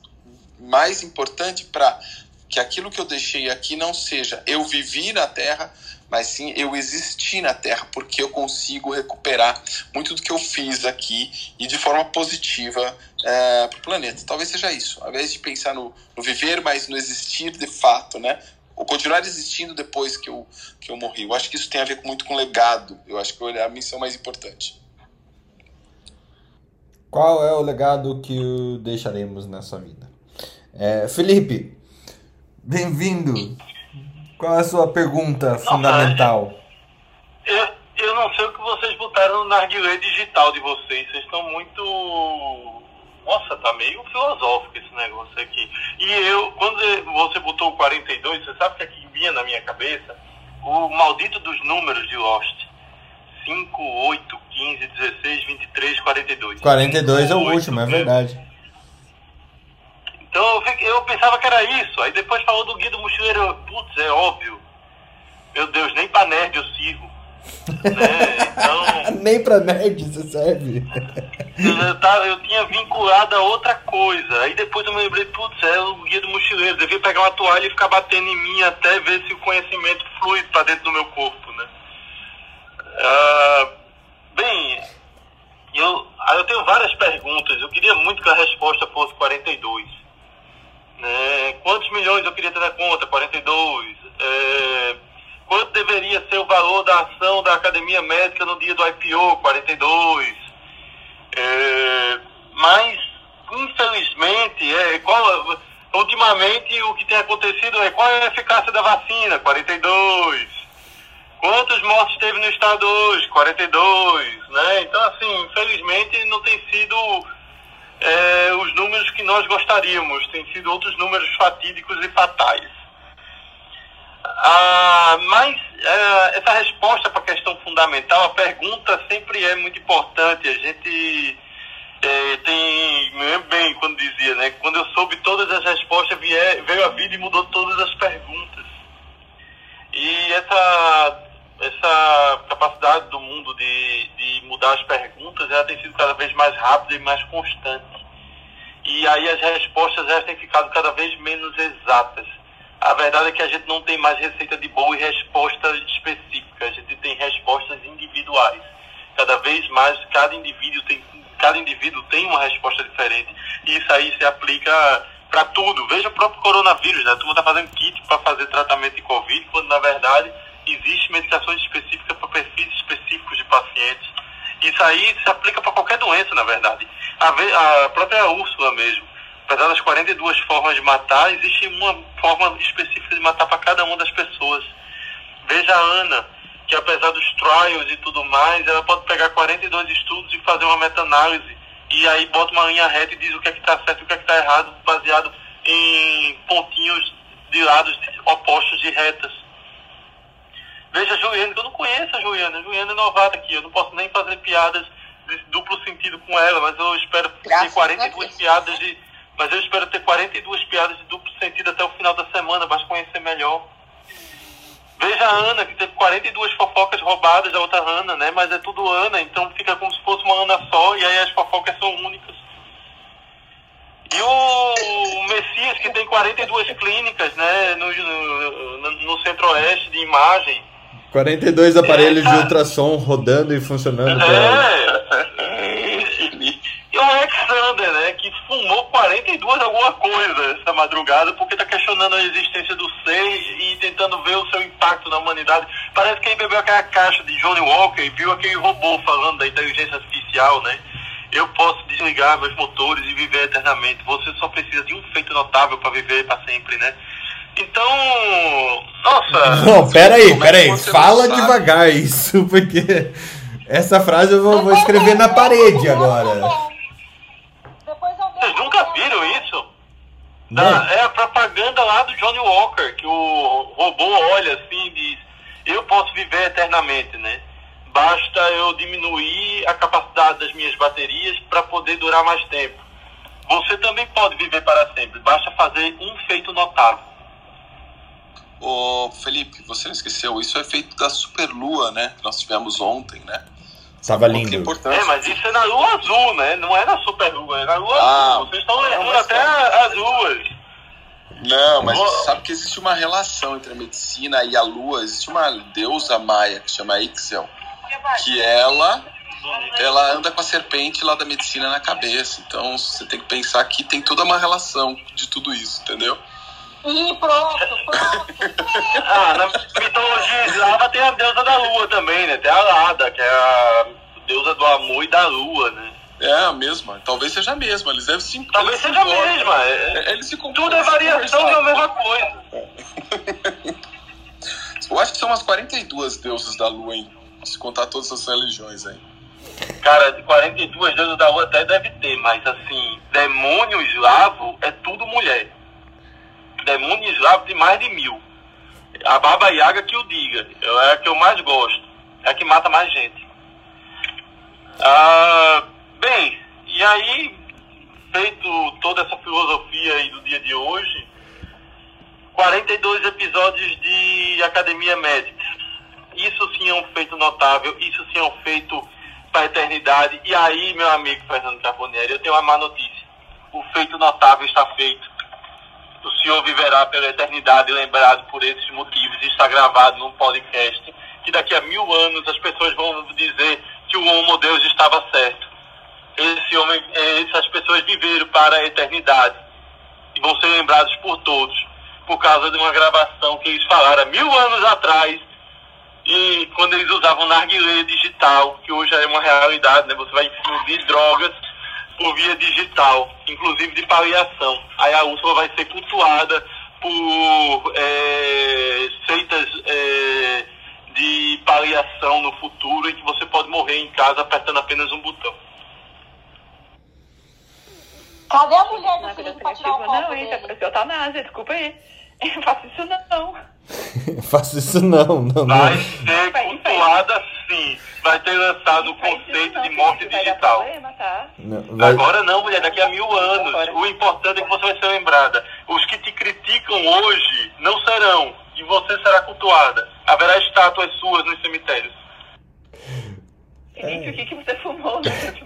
mais importante para que aquilo que eu deixei aqui não seja eu vivi na Terra, mas sim eu existi na Terra, porque eu consigo recuperar muito do que eu fiz aqui e de forma positiva é, para o planeta. Talvez seja isso, ao invés de pensar no, no viver, mas no existir de fato, né? Ou continuar existindo depois que eu, que eu morri. Eu acho que isso tem a ver muito com legado. Eu acho que é a missão mais importante. Qual é o legado que deixaremos nessa vida? É, Felipe, bem-vindo. Qual é a sua pergunta fundamental? Eu, eu não sei o que vocês botaram no narguilé digital de vocês. Vocês estão muito nossa, tá meio filosófico esse negócio aqui. E eu, quando você botou o 42, você sabe o que é que vinha na minha cabeça? O maldito dos números de Lost. 5, 8, 15, 16, 23, 42. 42 5, é o 8, último, é verdade. Então eu, eu, pensava que era isso. Aí depois falou do Guido Mochileiro. Putz, é óbvio. Meu Deus, nem pra nerd eu sigo. Né? Então, Nem pra nerd isso serve. Eu, tava, eu tinha vinculado a outra coisa. Aí depois eu me lembrei, putz, é o guia do mochileiro. Devia pegar uma toalha e ficar batendo em mim até ver se o conhecimento flui pra dentro do meu corpo, né? Ah, bem, eu, eu tenho várias perguntas. Eu queria muito que a resposta fosse 42. Né? Quantos milhões eu queria ter na conta? 42. É, quanto deveria ser o valor da ação da Academia Médica no dia do IPO, 42. É, mas, infelizmente, é, qual, ultimamente o que tem acontecido é qual é a eficácia da vacina, 42. Quantos mortos teve no estado hoje? 42. Né? Então, assim, infelizmente não tem sido é, os números que nós gostaríamos, tem sido outros números fatídicos e fatais. Ah, mas é, essa resposta para a questão fundamental, a pergunta sempre é muito importante. A gente é, tem, me lembro bem quando dizia, né? Quando eu soube todas as respostas, vier, veio a vida e mudou todas as perguntas. E essa, essa capacidade do mundo de, de mudar as perguntas, ela tem sido cada vez mais rápida e mais constante. E aí as respostas elas têm ficado cada vez menos exatas. A verdade é que a gente não tem mais receita de bolo e resposta específica. a gente tem respostas individuais. Cada vez mais, cada indivíduo tem, cada indivíduo tem uma resposta diferente. E isso aí se aplica para tudo. Veja o próprio coronavírus, né? A está fazendo kit para fazer tratamento de Covid, quando na verdade existe medicações específicas para perfis específicos de pacientes. Isso aí se aplica para qualquer doença, na verdade. A, a própria Úrsula mesmo, apesar das 42 formas de matar, existe uma forma específica de matar para cada uma das pessoas. Veja a Ana, que apesar dos trials e tudo mais, ela pode pegar 42 estudos e fazer uma meta-análise. E aí bota uma linha reta e diz o que é que está certo e o que é que está errado, baseado em pontinhos de lados opostos de retas. Veja a Juliana, que eu não conheço a Juliana. A Juliana é novata aqui. Eu não posso nem fazer piadas de duplo sentido com ela, mas eu espero Graças ter 42 piadas de. Mas eu espero ter 42 piadas de duplo sentido até o final da semana, para conhecer melhor. Veja a Ana, que teve 42 fofocas roubadas da outra Ana, né? Mas é tudo Ana, então fica como se fosse uma Ana só, e aí as fofocas são únicas. E o Messias, que tem 42 clínicas, né? No, no, no centro-oeste de imagem 42 aparelhos é, de ultrassom rodando e funcionando. É. E o Alexander, né, que fumou 42 alguma coisa essa madrugada porque está questionando a existência do ser e tentando ver o seu impacto na humanidade. Parece que ele bebeu aquela caixa de Johnny Walker e viu aquele robô falando da inteligência artificial, né? Eu posso desligar meus motores e viver eternamente. Você só precisa de um feito notável para viver para sempre, né? Então, nossa. Não, peraí, é peraí. Fala devagar isso, porque essa frase eu vou, vou escrever na parede agora. Vocês nunca viram isso? Da, é a propaganda lá do Johnny Walker, que o robô olha assim e diz: Eu posso viver eternamente, né? Basta eu diminuir a capacidade das minhas baterias para poder durar mais tempo. Você também pode viver para sempre, basta fazer um feito notável. Ô, Felipe, você não esqueceu, isso é feito da superlua, né? Que nós tivemos ontem, né? Tava lindo. É, mas isso é na lua azul, né? Não é na superlua, é na lua ah, azul. Vocês estão levando até as luas. Não, mas você sabe que existe uma relação entre a medicina e a lua. Existe uma deusa maia que chama Ixel, que ela ela anda com a serpente lá da medicina na cabeça. Então você tem que pensar que tem toda uma relação de tudo isso, entendeu? Ih, pronto, pronto. ah, na mitologia eslava tem a deusa da lua também, né? Tem a Lada, que é a deusa do amor e da lua, né? É a mesma, talvez seja a mesma. Eles devem se Talvez seja a mesma. É, é, eles se Tudo é variação de uma mesma coisa. Eu acho que são umas 42 deusas da lua, hein? Se contar todas as religiões aí. Cara, de 42 deusas da lua até deve ter, mas assim, demônio eslavo é tudo mulher eslavo de mais de mil. A Baba Yaga que o diga. É a que eu mais gosto. É a que mata mais gente. Ah, bem, e aí, feito toda essa filosofia aí do dia de hoje, 42 episódios de Academia Médica. Isso sim é um feito notável, isso sim é um feito para a eternidade. E aí, meu amigo Fernando Carbonieri, eu tenho uma má notícia. O feito notável está feito o Senhor viverá pela eternidade lembrado por esses motivos e está gravado num podcast que daqui a mil anos as pessoas vão dizer que o Homo Deus estava certo. Esse homem, essas pessoas viveram para a eternidade e vão ser lembrados por todos por causa de uma gravação que eles falaram mil anos atrás e quando eles usavam narguilé digital, que hoje é uma realidade, né? Você vai infundir drogas por via digital, inclusive de paliação. Aí a Úrsula vai ser cultuada por é, seitas é, de paliação no futuro em que você pode morrer em casa apertando apenas um botão. Cadê a mulher do Felipe pra tirar o copo Não, hein, apareceu eutanásia, desculpa aí. Eu faço isso não. faço isso não, não. Vai ser cultuada sim. Vai ter lançado o conceito de morte digital. Problema, tá? não, vai... Agora não, mulher, daqui a mil anos. O importante é que você vai ser lembrada. Os que te criticam hoje não serão. E você será cultuada. Haverá estátuas suas nos cemitérios. Gente, o que, que você fumou? Né?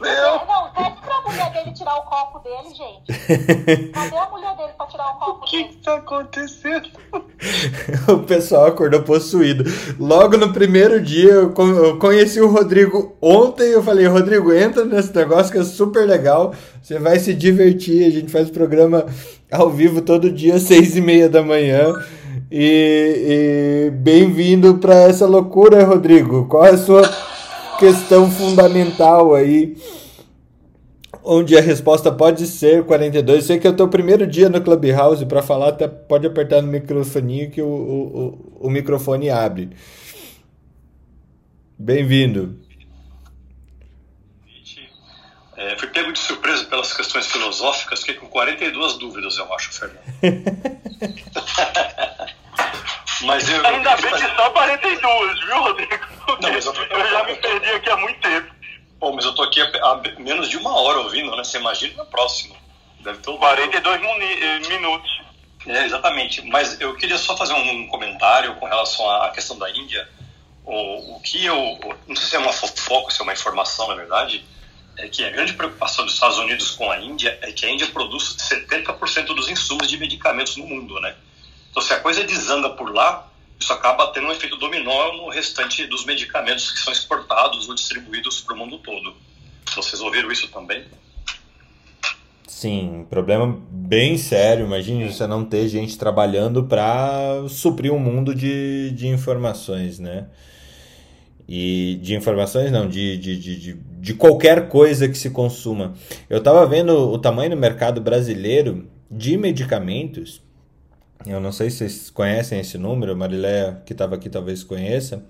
Não, não, pede pra mulher dele tirar o copo dele, gente. Cadê a mulher dele pra tirar o copo O que dele? que tá acontecendo? o pessoal acordou possuído. Logo no primeiro dia, eu con- eu conheci o Rodrigo ontem. Eu falei, Rodrigo, entra nesse negócio que é super legal. Você vai se divertir. A gente faz programa ao vivo todo dia, às seis e meia da manhã. E, e bem-vindo para essa loucura, Rodrigo. Qual é a sua questão fundamental aí? Onde a resposta pode ser 42. Sei que é o teu primeiro dia no Clubhouse para falar, até pode apertar no microfoninho que o, o, o, o microfone abre. Bem-vindo. É, fui pego de surpresa pelas questões filosóficas, fiquei com 42 dúvidas, eu acho, Fernando. Mas eu. Ainda bem que só 42, viu, Rodrigo? Não, eu- eu já me perdi aqui há muito tempo. Pô, mas eu tô aqui há, menos de uma hora ouvindo, né? Você imagina na próxima. Deve ter o 42 muni- eh, minutos. É, exatamente. Mas eu queria só fazer um comentário com relação à questão da Índia. O, o que eu. Não sei se é uma fofoca, se é uma informação, na verdade. É que a grande preocupação dos Estados Unidos com a Índia é que a Índia produz 70% dos insumos de medicamentos no mundo, né? Então, se a coisa desanda por lá, isso acaba tendo um efeito dominó no restante dos medicamentos que são exportados ou distribuídos para o mundo todo. Vocês ouviram isso também? Sim, problema bem sério. Imagine você não ter gente trabalhando para suprir um mundo de, de informações, né? E de informações não, de, de, de, de, de qualquer coisa que se consuma. Eu estava vendo o tamanho do mercado brasileiro de medicamentos. Eu não sei se vocês conhecem esse número, a Mariléia, que estava aqui, talvez conheça.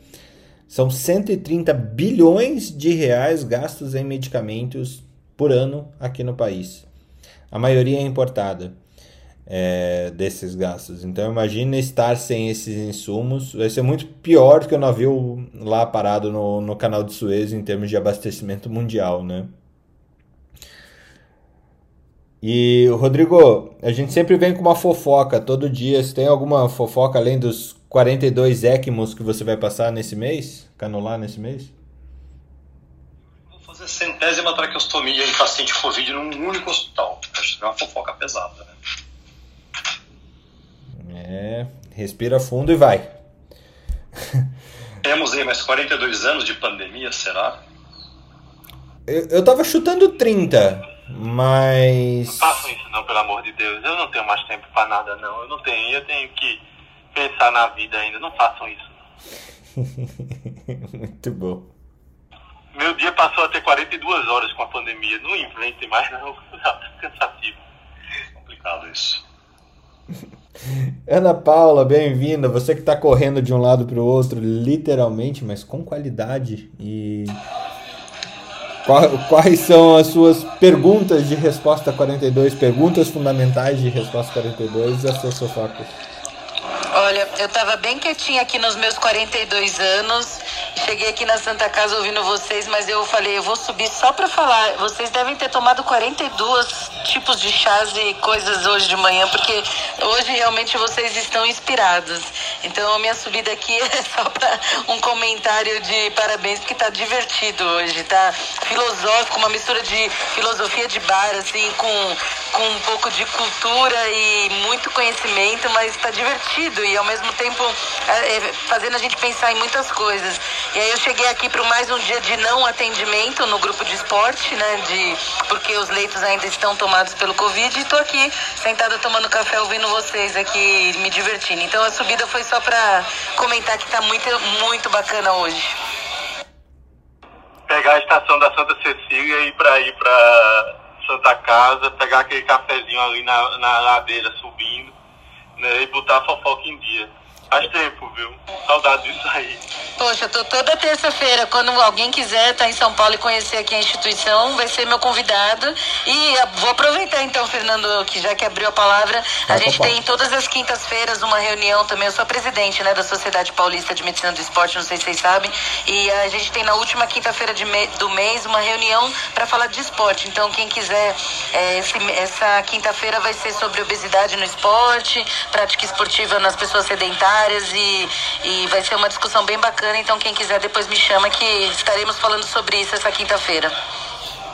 São 130 bilhões de reais gastos em medicamentos por ano aqui no país. A maioria é importada é, desses gastos. Então imagina estar sem esses insumos. Vai ser muito pior do que o navio lá parado no, no canal de Suez em termos de abastecimento mundial, né? E, Rodrigo, a gente sempre vem com uma fofoca todo dia. Você tem alguma fofoca além dos 42 ECMOs que você vai passar nesse mês? Canular nesse mês? Vou fazer centésima traqueostomia em paciente Covid num único hospital. Acho que é uma fofoca pesada, né? É, respira fundo e vai. Temos aí mais 42 anos de pandemia, será? Eu, eu tava chutando 30, mas. Não façam isso não, pelo amor de Deus. Eu não tenho mais tempo pra nada, não. Eu não tenho. Eu tenho que pensar na vida ainda. Não façam isso. Muito bom. Meu dia passou a ter 42 horas com a pandemia. Não inventem mais, não. Tá cansativo. Complicado isso. Ana Paula, bem-vinda. Você que está correndo de um lado para o outro, literalmente, mas com qualidade. E quais são as suas perguntas de resposta 42? Perguntas fundamentais de resposta 42 e as suas sofocas. Olha, eu tava bem quietinha aqui nos meus 42 anos. Cheguei aqui na Santa Casa ouvindo vocês, mas eu falei, eu vou subir só pra falar. Vocês devem ter tomado 42 tipos de chás e coisas hoje de manhã, porque hoje realmente vocês estão inspirados. Então a minha subida aqui é só pra um comentário de parabéns, porque tá divertido hoje, tá filosófico, uma mistura de filosofia de bar, assim, com, com um pouco de cultura e muito conhecimento, mas tá divertido e ao mesmo tempo é, é, fazendo a gente pensar em muitas coisas. E aí eu cheguei aqui para mais um dia de não atendimento no grupo de esporte, né? De, porque os leitos ainda estão tomados pelo Covid e tô aqui sentada tomando café ouvindo vocês aqui, me divertindo. Então a subida foi só para comentar que tá muito, muito bacana hoje. Pegar a estação da Santa Cecília e ir pra ir pra Santa Casa, pegar aquele cafezinho ali na, na ladeira subindo, né? E botar a fofoca em dia. Faz tempo, viu? Saudade disso aí. Poxa, tô toda terça-feira. Quando alguém quiser estar em São Paulo e conhecer aqui a instituição, vai ser meu convidado. E ah, vou aproveitar então, Fernando, que já que abriu a palavra, a Vai, gente papai. tem todas as quintas-feiras uma reunião também. Eu sou a presidente né, da Sociedade Paulista de Medicina do Esporte, não sei se vocês sabem. E a gente tem na última quinta-feira de me- do mês uma reunião para falar de esporte. Então, quem quiser, é, esse- essa quinta-feira vai ser sobre obesidade no esporte, prática esportiva nas pessoas sedentárias e, e vai ser uma discussão bem bacana. Então, quem quiser depois me chama que estaremos falando sobre isso essa quinta-feira.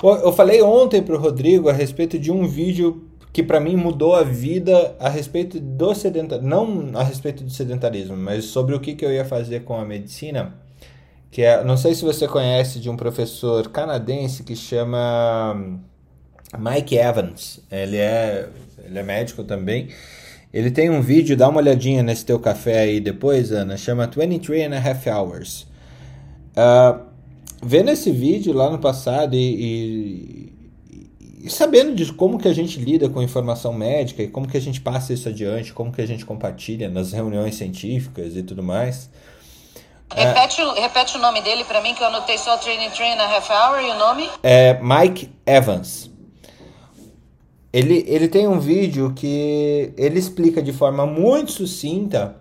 Eu falei ontem para o Rodrigo a respeito de um vídeo que para mim mudou a vida a respeito do sedentarismo, não a respeito do sedentarismo, mas sobre o que, que eu ia fazer com a medicina, que é, não sei se você conhece de um professor canadense que chama Mike Evans, ele é, ele é médico também, ele tem um vídeo, dá uma olhadinha nesse teu café aí depois, Ana, chama 23 and a Half Hours. Uh, vendo esse vídeo lá no passado e, e e sabendo de como que a gente lida com informação médica e como que a gente passa isso adiante, como que a gente compartilha nas reuniões científicas e tudo mais. Repete, é, repete o nome dele para mim, que eu anotei só Training Train a Half Hour e o nome? É Mike Evans. Ele, ele tem um vídeo que ele explica de forma muito sucinta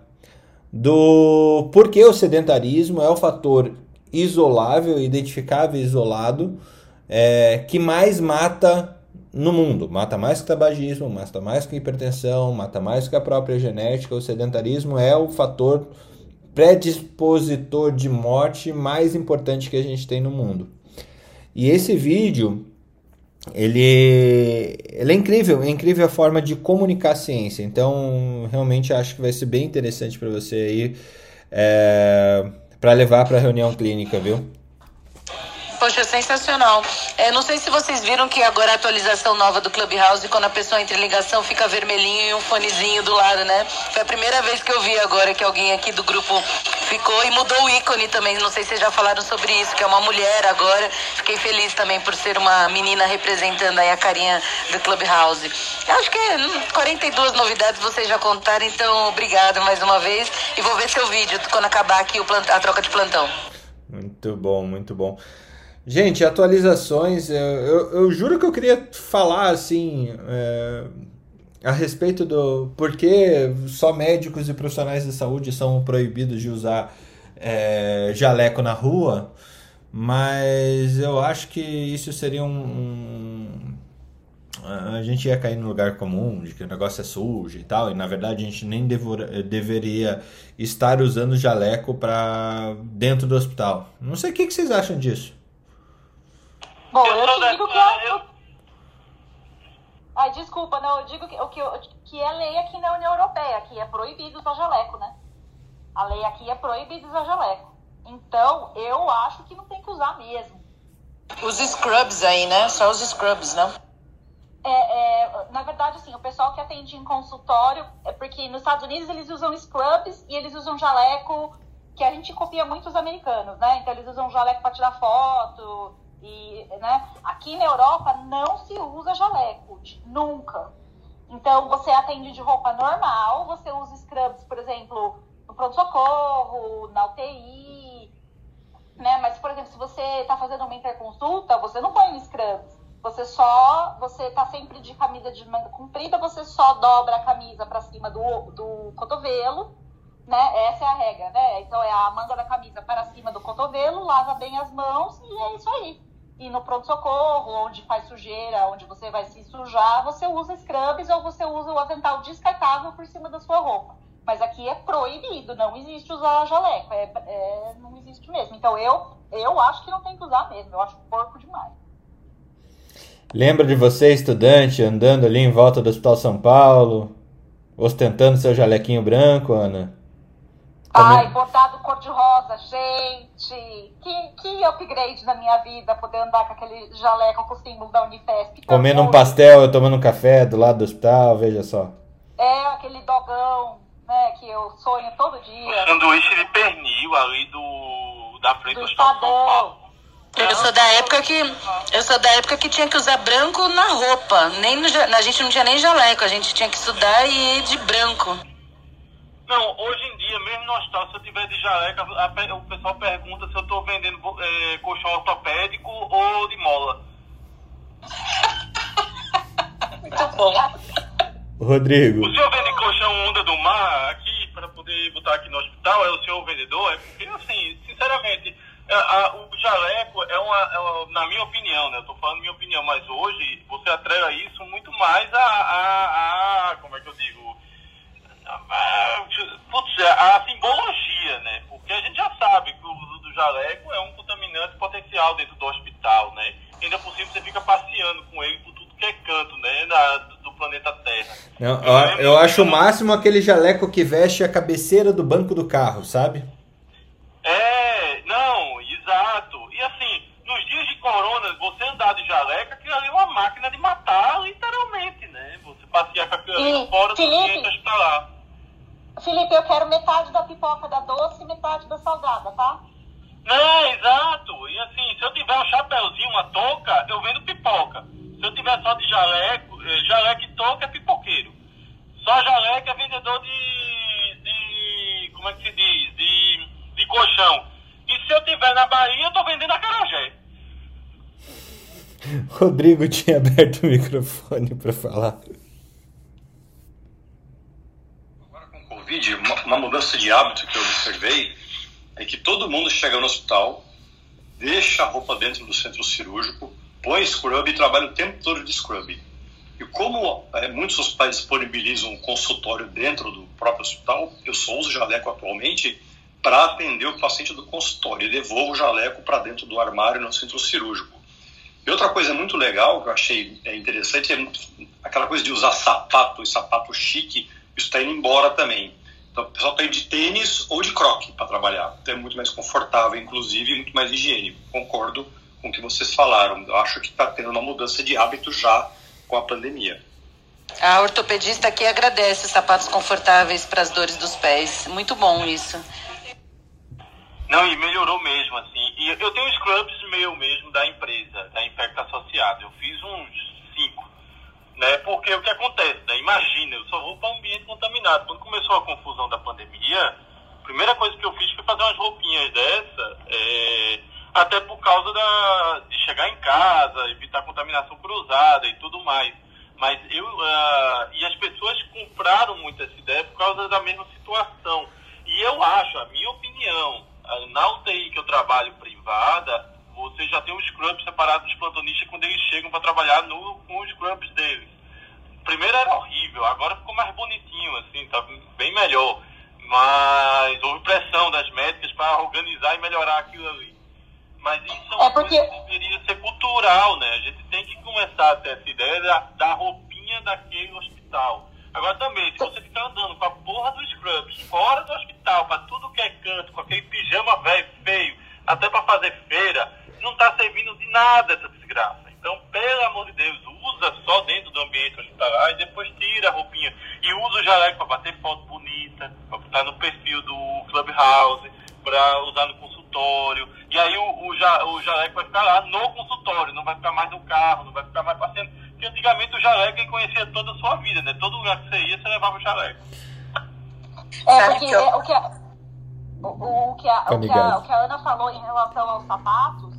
do porquê o sedentarismo é o fator isolável, identificável isolado é, que mais mata no mundo. Mata mais que tabagismo, mata mais que hipertensão, mata mais que a própria genética. O sedentarismo é o fator predispositor de morte mais importante que a gente tem no mundo. E esse vídeo, ele, ele é incrível, é incrível a forma de comunicar a ciência. Então, realmente acho que vai ser bem interessante para você aí, é, para levar para a reunião clínica, viu? Poxa, sensacional. É, não sei se vocês viram que agora a atualização nova do Clubhouse, quando a pessoa entra em ligação, fica vermelhinho e um fonezinho do lado, né? Foi a primeira vez que eu vi agora que alguém aqui do grupo ficou e mudou o ícone também. Não sei se vocês já falaram sobre isso, que é uma mulher agora. Fiquei feliz também por ser uma menina representando aí a carinha do Clubhouse. Acho que 42 hum, novidades vocês já contaram, então obrigado mais uma vez. E vou ver seu vídeo quando acabar aqui a troca de plantão. Muito bom, muito bom. Gente, atualizações. Eu, eu, eu, juro que eu queria falar assim é, a respeito do porquê só médicos e profissionais de saúde são proibidos de usar é, jaleco na rua, mas eu acho que isso seria um, um a gente ia cair no lugar comum de que o negócio é sujo e tal, e na verdade a gente nem devora, deveria estar usando jaleco para dentro do hospital. Não sei o que, que vocês acham disso. Bom, eu, eu digo que é... Eu... Ai, desculpa, não, eu digo que, que, que é lei aqui na União Europeia, que é proibido usar jaleco, né? A lei aqui é proibido usar jaleco. Então, eu acho que não tem que usar mesmo. Os scrubs aí, né? Só os scrubs, não? É, é, na verdade, assim, o pessoal que atende em consultório, é porque nos Estados Unidos eles usam scrubs e eles usam jaleco, que a gente copia muito os americanos, né? Então eles usam jaleco para tirar foto, e, né, aqui na Europa não se usa jaleco, nunca. Então você atende de roupa normal, você usa scrubs, por exemplo, no pronto-socorro, na UTI, né? Mas, por exemplo, se você está fazendo uma interconsulta, você não põe um scrubs. Você só, você está sempre de camisa de manga comprida, você só dobra a camisa para cima do, do cotovelo, né? Essa é a regra, né? Então é a manga da camisa para cima do cotovelo, lava bem as mãos e é isso aí e no pronto-socorro, onde faz sujeira, onde você vai se sujar, você usa scrubs ou você usa o avental descartável por cima da sua roupa. Mas aqui é proibido, não existe usar jaleco, é, é, não existe mesmo. Então eu, eu acho que não tem que usar mesmo, eu acho porco demais. Lembra de você, estudante, andando ali em volta do Hospital São Paulo, ostentando seu jalequinho branco, Ana? Ai, bordado cor-de-rosa, gente. Que, que upgrade na minha vida poder andar com aquele jaleco com o símbolo da Unifesp. Comendo um pastel, tomando um café do lado do hospital, veja só. É, aquele dogão, né, que eu sonho todo dia. O sanduíche de pernil ali do, da frente do, do Estadão. São Paulo. Eu sou da época que eu sou da época que tinha que usar branco na roupa. Nem no, a gente não tinha nem jaleco, a gente tinha que estudar e ir de branco. Não, hoje em dia, mesmo no hospital, se eu tiver de jaleca, a, o pessoal pergunta se eu estou vendendo é, colchão ortopédico ou de mola. Muito bom. Rodrigo. O senhor vende colchão onda do mar aqui para poder botar aqui no hospital? É o senhor vendedor? É porque, assim, sinceramente, a, a, o jaleco é uma, é uma, na minha opinião, né? Eu tô falando minha opinião, mas hoje você atrela isso muito mais a, a, a como é que eu digo? Ah, putz, a, a simbologia, né? Porque a gente já sabe que o uso do jaleco é um contaminante potencial dentro do hospital, né? Ainda por cima você fica passeando com ele por tudo que é canto, né? Na, do planeta Terra. Não, eu, eu acho o máximo aquele jaleco que veste a cabeceira do banco do carro, sabe? É, não, exato. E assim, nos dias de corona, você andar de jaleco aquilo ali é uma máquina de matar, literalmente, né? Você passear com aquilo ali fora do ambiente hospitalar. Felipe, eu quero metade da pipoca da doce e metade da salgada, tá? Não, exato. E assim, se eu tiver um chapéuzinho, uma touca, eu vendo pipoca. Se eu tiver só de jaleco, eh, jaleco e touca é pipoqueiro. Só jaleco é vendedor de. de como é que se diz? De, de colchão. E se eu tiver na Bahia, eu tô vendendo acarajé. Rodrigo tinha aberto o microfone para falar. Agora com o Covid, uma, uma mudança de hábito que eu observei é que todo mundo chega no hospital, deixa a roupa dentro do centro cirúrgico, põe scrub e trabalha o tempo todo de scrub. E como eh, muitos hospitais disponibilizam um consultório dentro do próprio hospital, eu só uso jaleco atualmente para atender o paciente do consultório e devolvo o jaleco para dentro do armário no centro cirúrgico. E outra coisa muito legal que eu achei é, interessante é aquela coisa de usar sapato e sapato chique, isso está indo embora também. Então o pessoal indo de tênis ou de croque para trabalhar. Então é muito mais confortável, inclusive, e muito mais higiênico. Concordo com o que vocês falaram. Eu acho que está tendo uma mudança de hábito já com a pandemia. A ortopedista aqui agradece sapatos confortáveis para as dores dos pés. Muito bom isso. Não, e melhorou mesmo, assim. E eu tenho scrubs meu mesmo da empresa, da Infecta Associada. Eu fiz uns cinco. Né? Porque o que acontece, né? Imagina, eu só vou para um ambiente contaminado. Quando começou a confusão da pandemia, a primeira coisa que eu fiz foi fazer umas roupinhas dessa, é, até por causa da, de chegar em casa, evitar contaminação cruzada e tudo mais. Mas eu. ah, e as pessoas compraram muito essa ideia por causa da mesma situação. E eu acho, a minha opinião, ah, na UTI que eu trabalho privada, você já tem os scrubs separados dos plantonistas quando eles chegam para trabalhar no, com os scrubs deles. Primeiro era horrível, agora ficou mais bonitinho, assim, tá bem melhor. Mas houve pressão das médicas para organizar e melhorar aquilo ali. Mas isso é É porque- coisa que deveria ser cultural, né? A gente tem que começar a ter essa ideia da, da roupinha daquele hospital. Agora também, se você ficar andando com a porra dos scrubs fora do hospital, pra tudo que é canto, com aquele pijama velho, feio, até pra fazer feira, não tá servindo de nada essa desgraça. Então, pelo amor de Deus, usa só dentro do ambiente hospitalar e depois tira a roupinha. E usa o jaleco pra bater foto bonita, pra botar no perfil do Clubhouse, pra usar no consultório. E aí o, o, ja- o jaleco vai ficar lá no consultório, não vai ficar mais no carro, não vai ficar mais passeando. Porque antigamente o jaleco ele conhecia toda a sua vida, né? Todo lugar que você ia, você levava o jaleco. É, porque é, o, que a, o, o, que a, o, que a, o que a Ana falou em relação aos sapatos,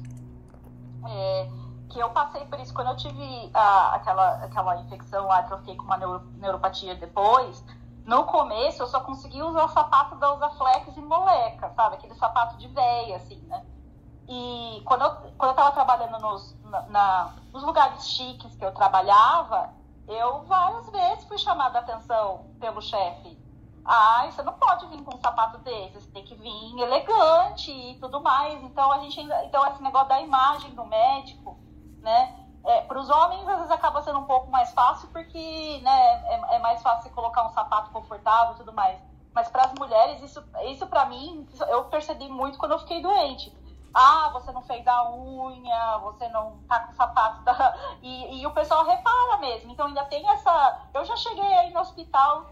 é, que eu passei por isso quando eu tive a- aquela, aquela infecção lá, que eu fiquei com uma neuro- neuropatia depois. No começo eu só conseguia usar o sapato da Usaflex e moleca, sabe? Aquele sapato de véia, assim, né? E quando eu, quando eu tava trabalhando nos, na- na- nos lugares chiques que eu trabalhava, eu várias vezes fui chamada a atenção pelo chefe. Ai, você não pode vir com um sapato desse, você tem que vir elegante e tudo mais. Então a gente ainda. Então, esse negócio da imagem do médico, né? Para os homens, às vezes acaba sendo um pouco mais fácil, porque né, é, é mais fácil você colocar um sapato confortável e tudo mais. Mas para as mulheres, isso, isso para mim, eu percebi muito quando eu fiquei doente. Ah, você não fez a unha, você não tá com o sapato. Da... E, e o pessoal repara mesmo. Então ainda tem essa. Eu já cheguei aí no hospital,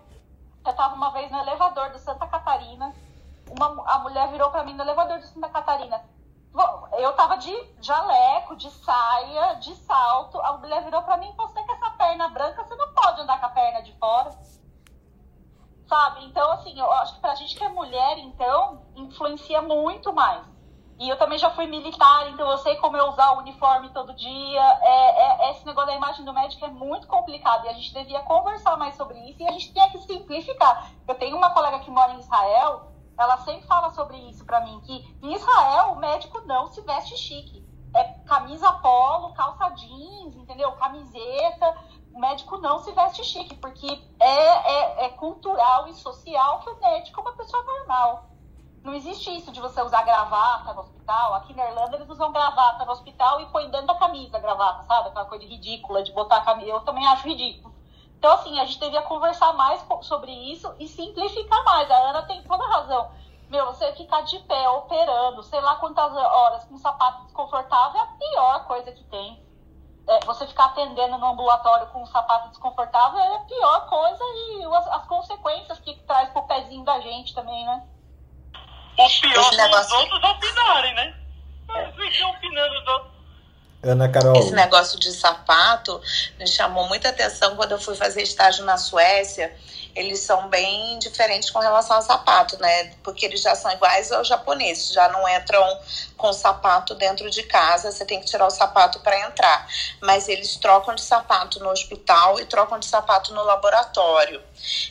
eu tava uma vez no elevador do Santa Catarina. Uma, a mulher virou para mim no elevador do Santa Catarina. Eu tava de jaleco, de saia, de salto. A mulher virou para mim: você com essa perna branca, você não pode andar com a perna de fora. Sabe? Então, assim, eu acho que pra gente que é mulher, então, influencia muito mais. E eu também já fui militar, então eu sei como eu usar o uniforme todo dia. É, é, esse negócio da imagem do médico é muito complicado e a gente devia conversar mais sobre isso e a gente tinha que simplificar. Eu tenho uma colega que mora em Israel, ela sempre fala sobre isso pra mim, que em Israel o médico não se veste chique. É camisa polo, calça jeans, entendeu? Camiseta. O médico não se veste chique, porque é, é, é cultural e social que o médico é uma pessoa normal. Não existe isso de você usar gravata no hospital. Aqui na Irlanda eles usam gravata no hospital e põem dentro da camisa a gravata, sabe? Aquela coisa ridícula de botar a camisa. Eu também acho ridículo. Então, assim, a gente devia conversar mais sobre isso e simplificar mais. A Ana tem toda razão. Meu, você ficar de pé, operando, sei lá quantas horas, com um sapato desconfortável, é a pior coisa que tem. É, você ficar atendendo no ambulatório com um sapato desconfortável é a pior coisa e as, as consequências que traz pro pezinho da gente também, né? O pior são os outros opinarem, né? Ficam opinando os outros. Ana Carol. Esse negócio de sapato me chamou muita atenção quando eu fui fazer estágio na Suécia. Eles são bem diferentes com relação ao sapato, né? Porque eles já são iguais aos japoneses, já não entram com sapato dentro de casa, você tem que tirar o sapato para entrar. Mas eles trocam de sapato no hospital e trocam de sapato no laboratório.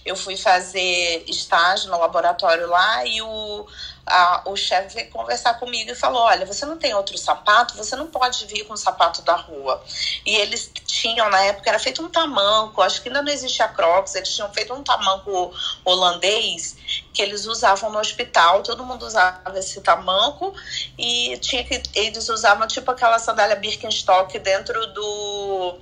Eu fui fazer estágio no laboratório lá e o a, o chefe veio conversar comigo e falou: Olha, você não tem outro sapato, você não pode vir com o sapato da rua. E eles tinham, na época, era feito um tamanco, acho que ainda não existia Crocs, eles tinham feito um tamanco holandês que eles usavam no hospital, todo mundo usava esse tamanco e tinha que eles usavam tipo aquela sandália Birkenstock dentro do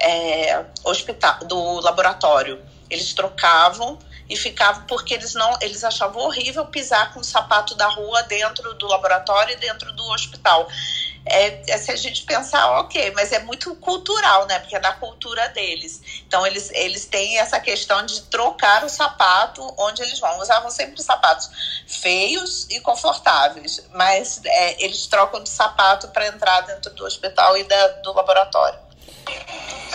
é, hospital, do laboratório. Eles trocavam e ficavam porque eles não eles achavam horrível pisar com o sapato da rua dentro do laboratório e dentro do hospital. É, é, se a gente pensar, ok, mas é muito cultural, né? Porque é da cultura deles. Então, eles, eles têm essa questão de trocar o sapato onde eles vão. Usavam sempre sapatos feios e confortáveis, mas é, eles trocam de sapato para entrar dentro do hospital e da, do laboratório.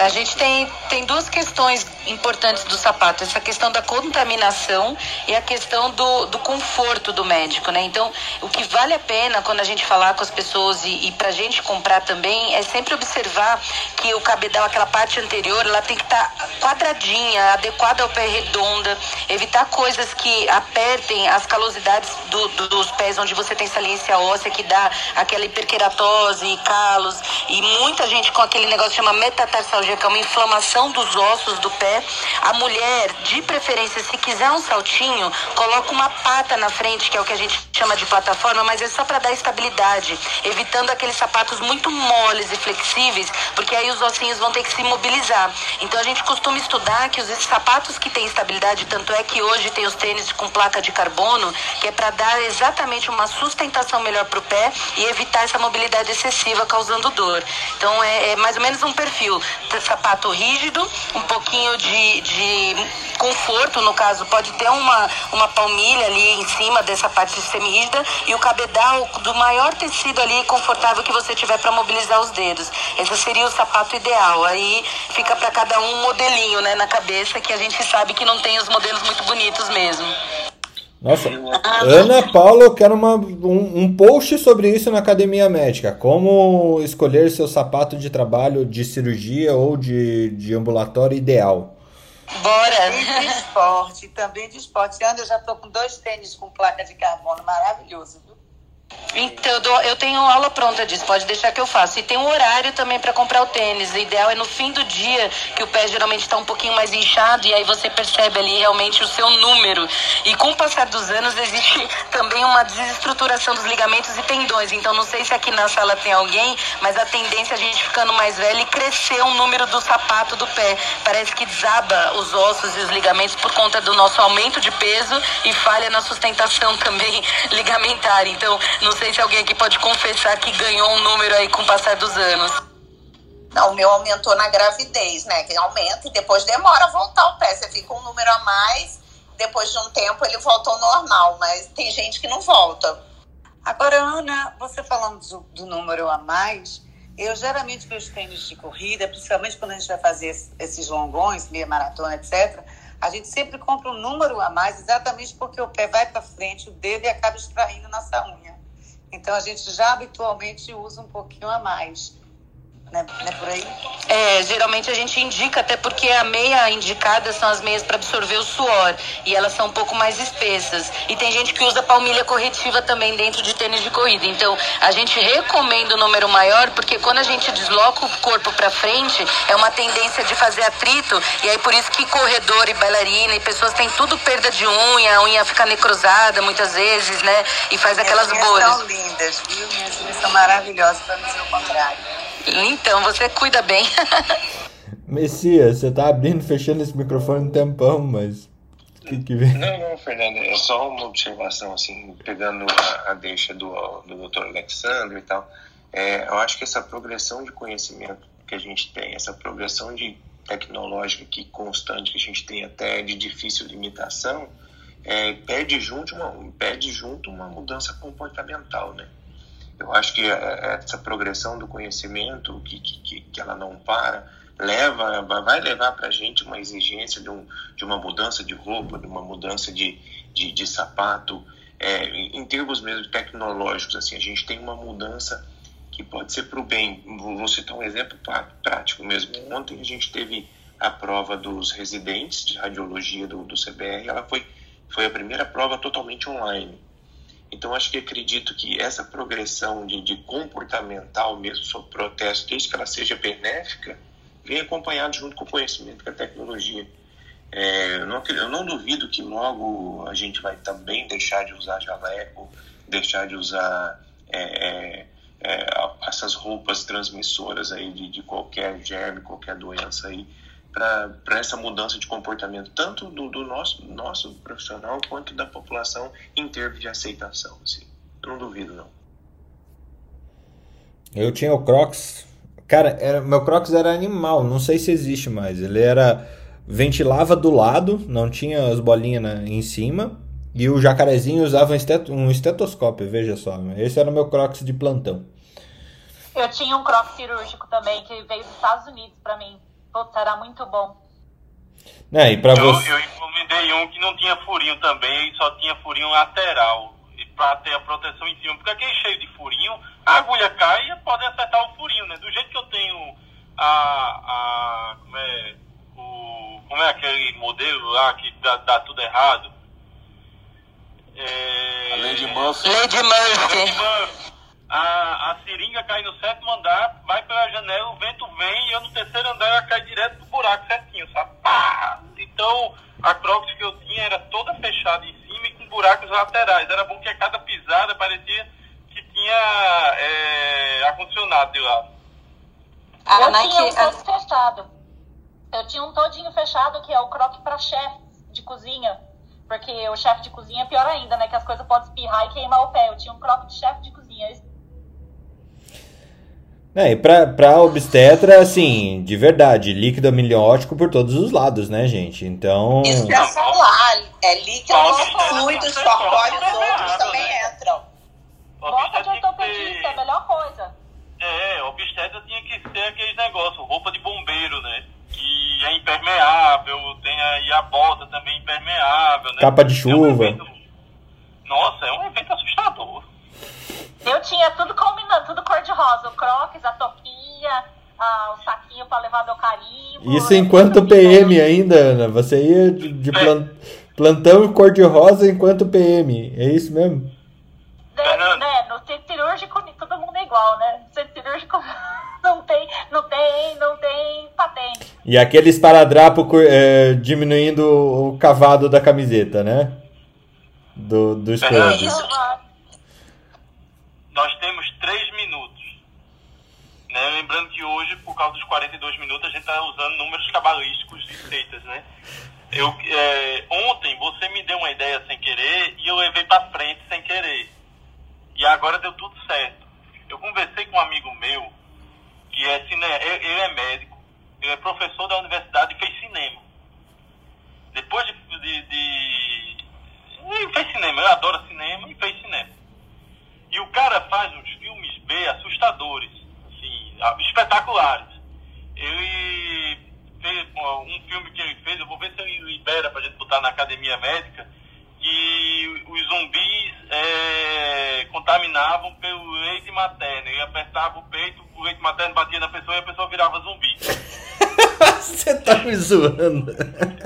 A gente tem, tem duas questões importantes do sapato, essa questão da contaminação e a questão do, do conforto do médico, né? Então, o que vale a pena quando a gente falar com as pessoas e, e pra gente comprar também é sempre observar que o cabedal, aquela parte anterior, ela tem que estar tá quadradinha, adequada ao pé redonda, evitar coisas que apertem as calosidades do, do, dos pés, onde você tem saliência óssea, que dá aquela hiperqueratose calos, e muita gente com aquele negócio que chama metatarsalgia, que é uma inflamação dos ossos do pé. A mulher, de preferência, se quiser um saltinho, coloca uma pata na frente, que é o que a gente chama de plataforma, mas é só para dar estabilidade, evitando aqueles sapatos muito moles e flexíveis, porque aí os ossinhos vão ter que se mobilizar. Então a gente costuma estudar que os sapatos que têm estabilidade, tanto é que hoje tem os tênis com placa de carbono, que é para dar exatamente uma sustentação melhor para o pé e evitar essa mobilidade excessiva causando dor. Então é, é mais ou menos um perfil sapato rígido, um pouquinho de, de conforto, no caso, pode ter uma, uma palmilha ali em cima dessa parte semi-rígida e o cabedal do maior tecido ali confortável que você tiver para mobilizar os dedos. Esse seria o sapato ideal. Aí fica para cada um modelinho, né, na cabeça, que a gente sabe que não tem os modelos muito bonitos mesmo. Nossa, Ana Paula, eu quero uma, um, um post sobre isso na Academia Médica. Como escolher seu sapato de trabalho de cirurgia ou de, de ambulatório ideal. Bora! E de esporte, também de esporte. Ana, eu já estou com dois tênis com placa de carbono, maravilhoso, viu? Então, eu, dou, eu, tenho aula pronta disso, pode deixar que eu faço. E tem um horário também para comprar o tênis. O ideal é no fim do dia, que o pé geralmente está um pouquinho mais inchado, e aí você percebe ali realmente o seu número. E com o passar dos anos, existe também uma desestruturação dos ligamentos e tendões. Então, não sei se aqui na sala tem alguém, mas a tendência é a gente ficando mais velho e crescer o número do sapato do pé. Parece que desaba os ossos e os ligamentos por conta do nosso aumento de peso e falha na sustentação também ligamentar. Então, não sei se alguém aqui pode confessar que ganhou um número aí com o passar dos anos. Não, o meu aumentou na gravidez, né? Que aumenta e depois demora a voltar o pé. Você fica um número a mais, depois de um tempo ele volta ao normal, mas tem gente que não volta. Agora, Ana, você falando do, do número a mais, eu geralmente vejo tênis de corrida, principalmente quando a gente vai fazer esses longões, meia maratona, etc a gente sempre compra um número a mais, exatamente porque o pé vai para frente, o dedo e acaba extraindo nossa unha. Então a gente já habitualmente usa um pouquinho a mais. Né? Não é por aí? É, geralmente a gente indica, até porque a meia indicada são as meias para absorver o suor e elas são um pouco mais espessas. E tem gente que usa palmilha corretiva também dentro de tênis de corrida. Então a gente recomenda o número maior porque quando a gente desloca o corpo para frente é uma tendência de fazer atrito e aí por isso que corredor e bailarina e pessoas têm tudo perda de unha, a unha fica necrosada muitas vezes, né? E faz aquelas bolhas. são lindas, viu? Minhas unhas são maravilhosas para dizer o contrário. Então, você cuida bem. Messias, você tá abrindo e fechando esse microfone um tempão, mas. Que que vem? Não, não, Fernando, é só uma observação, assim, pegando a, a deixa do, do Dr. Alexandre e tal. É, eu acho que essa progressão de conhecimento que a gente tem, essa progressão de tecnológica que constante que a gente tem até de difícil limitação, é, pede junto uma pede junto uma mudança comportamental, né? Eu acho que é, essa progressão do conhecimento que, que, que ela não para leva vai levar para a gente uma exigência de, um, de uma mudança de roupa, de uma mudança de, de, de sapato, é, em termos mesmo tecnológicos assim a gente tem uma mudança que pode ser para o bem. Vou citar um exemplo prático mesmo. Ontem a gente teve a prova dos residentes de radiologia do, do CBR, ela foi, foi a primeira prova totalmente online. Então, acho que acredito que essa progressão de, de comportamental mesmo sobre protesto, desde que ela seja benéfica, vem acompanhado junto com o conhecimento, com a tecnologia. É, eu, não, eu não duvido que logo a gente vai também deixar de usar jaleco, deixar de usar é, é, é, essas roupas transmissoras aí de, de qualquer germe, qualquer doença aí, para essa mudança de comportamento, tanto do, do nosso, nosso profissional quanto da população em termos de aceitação. Assim. Eu não duvido, não. Eu tinha o Crocs. Cara, era, meu Crocs era animal, não sei se existe mais. Ele era. ventilava do lado, não tinha as bolinhas na, em cima. E o jacarezinho usava um, estet um estetoscópio, veja só. Esse era o meu Crocs de plantão. Eu tinha um Crocs cirúrgico também, que veio dos Estados Unidos para mim. Putz, era muito bom. É, e pra eu, você... eu encomendei um que não tinha furinho também, e só tinha furinho lateral. E pra ter a proteção em cima. Porque aquele cheio de furinho, a agulha cai e pode acertar o furinho, né? Do jeito que eu tenho a. a como é. O, como é aquele modelo lá que dá, dá tudo errado? É... A Lady Murphy. Lady Murphy. Lady Murphy. A, a seringa cai no sétimo andar, vai pela janela, o vento vem e eu no terceiro andar ela cai direto pro buraco certinho, sabe? Pá! Então a Crocs que eu tinha era toda fechada em cima e com buracos laterais. Era bom que a cada pisada parecia que tinha é, ar-condicionado de lado. A eu Nike. tinha um a- todo fechado. Eu tinha um todinho fechado, que é o croque para chefe de cozinha. Porque o chefe de cozinha é pior ainda, né? Que as coisas podem espirrar e queimar o pé. Eu tinha um croque de chefe de cozinha. É, e pra, pra obstetra, assim, de verdade, líquido amniótico por todos os lados, né, gente? Então. Isso que eu falar. É líquido, Nossa, fluidos corpóreos, outros também né? entram. Bota de ortopedista, é a melhor coisa. É, obstetra tinha que ser aqueles negócios, roupa de bombeiro, né? Que é impermeável, tem aí a bota também impermeável, né? Capa de É um chuva. evento- Nossa, é um evento assustador. Eu tinha tudo combinando, tudo cor-de-rosa. O croques, a topinha, ah, o saquinho para levar meu carimbo. Isso enquanto PM ainda, Ana. Você ia de, de plan- plantão cor-de-rosa enquanto PM. É isso mesmo? Né, né, no centro cirúrgico todo mundo é igual, né? No centro cirúrgico não tem, não tem, não tem patente. E aquele esparadrapo é, diminuindo o cavado da camiseta, né? Do, do scrub. Isso. Nós temos três minutos. Né? Lembrando que hoje, por causa dos 42 minutos, a gente está usando números cabalísticos e feitas, né? Eu, é, ontem você me deu uma ideia sem querer e eu levei para frente sem querer. E agora deu tudo certo. Eu conversei com um amigo meu, que é cine... ele é médico, ele é professor da universidade e fez cinema. Depois de, de, de... Ele fez cinema, ele adora cinema e fez cinema. E o cara faz uns filmes B assustadores, assim, espetaculares. Ele fez um filme que ele fez, eu vou ver se ele libera pra gente botar na academia médica, que os zumbis é, contaminavam pelo leite materno. Ele apertava o peito, o leite materno batia na pessoa e a pessoa virava zumbi. Você tá me zoando.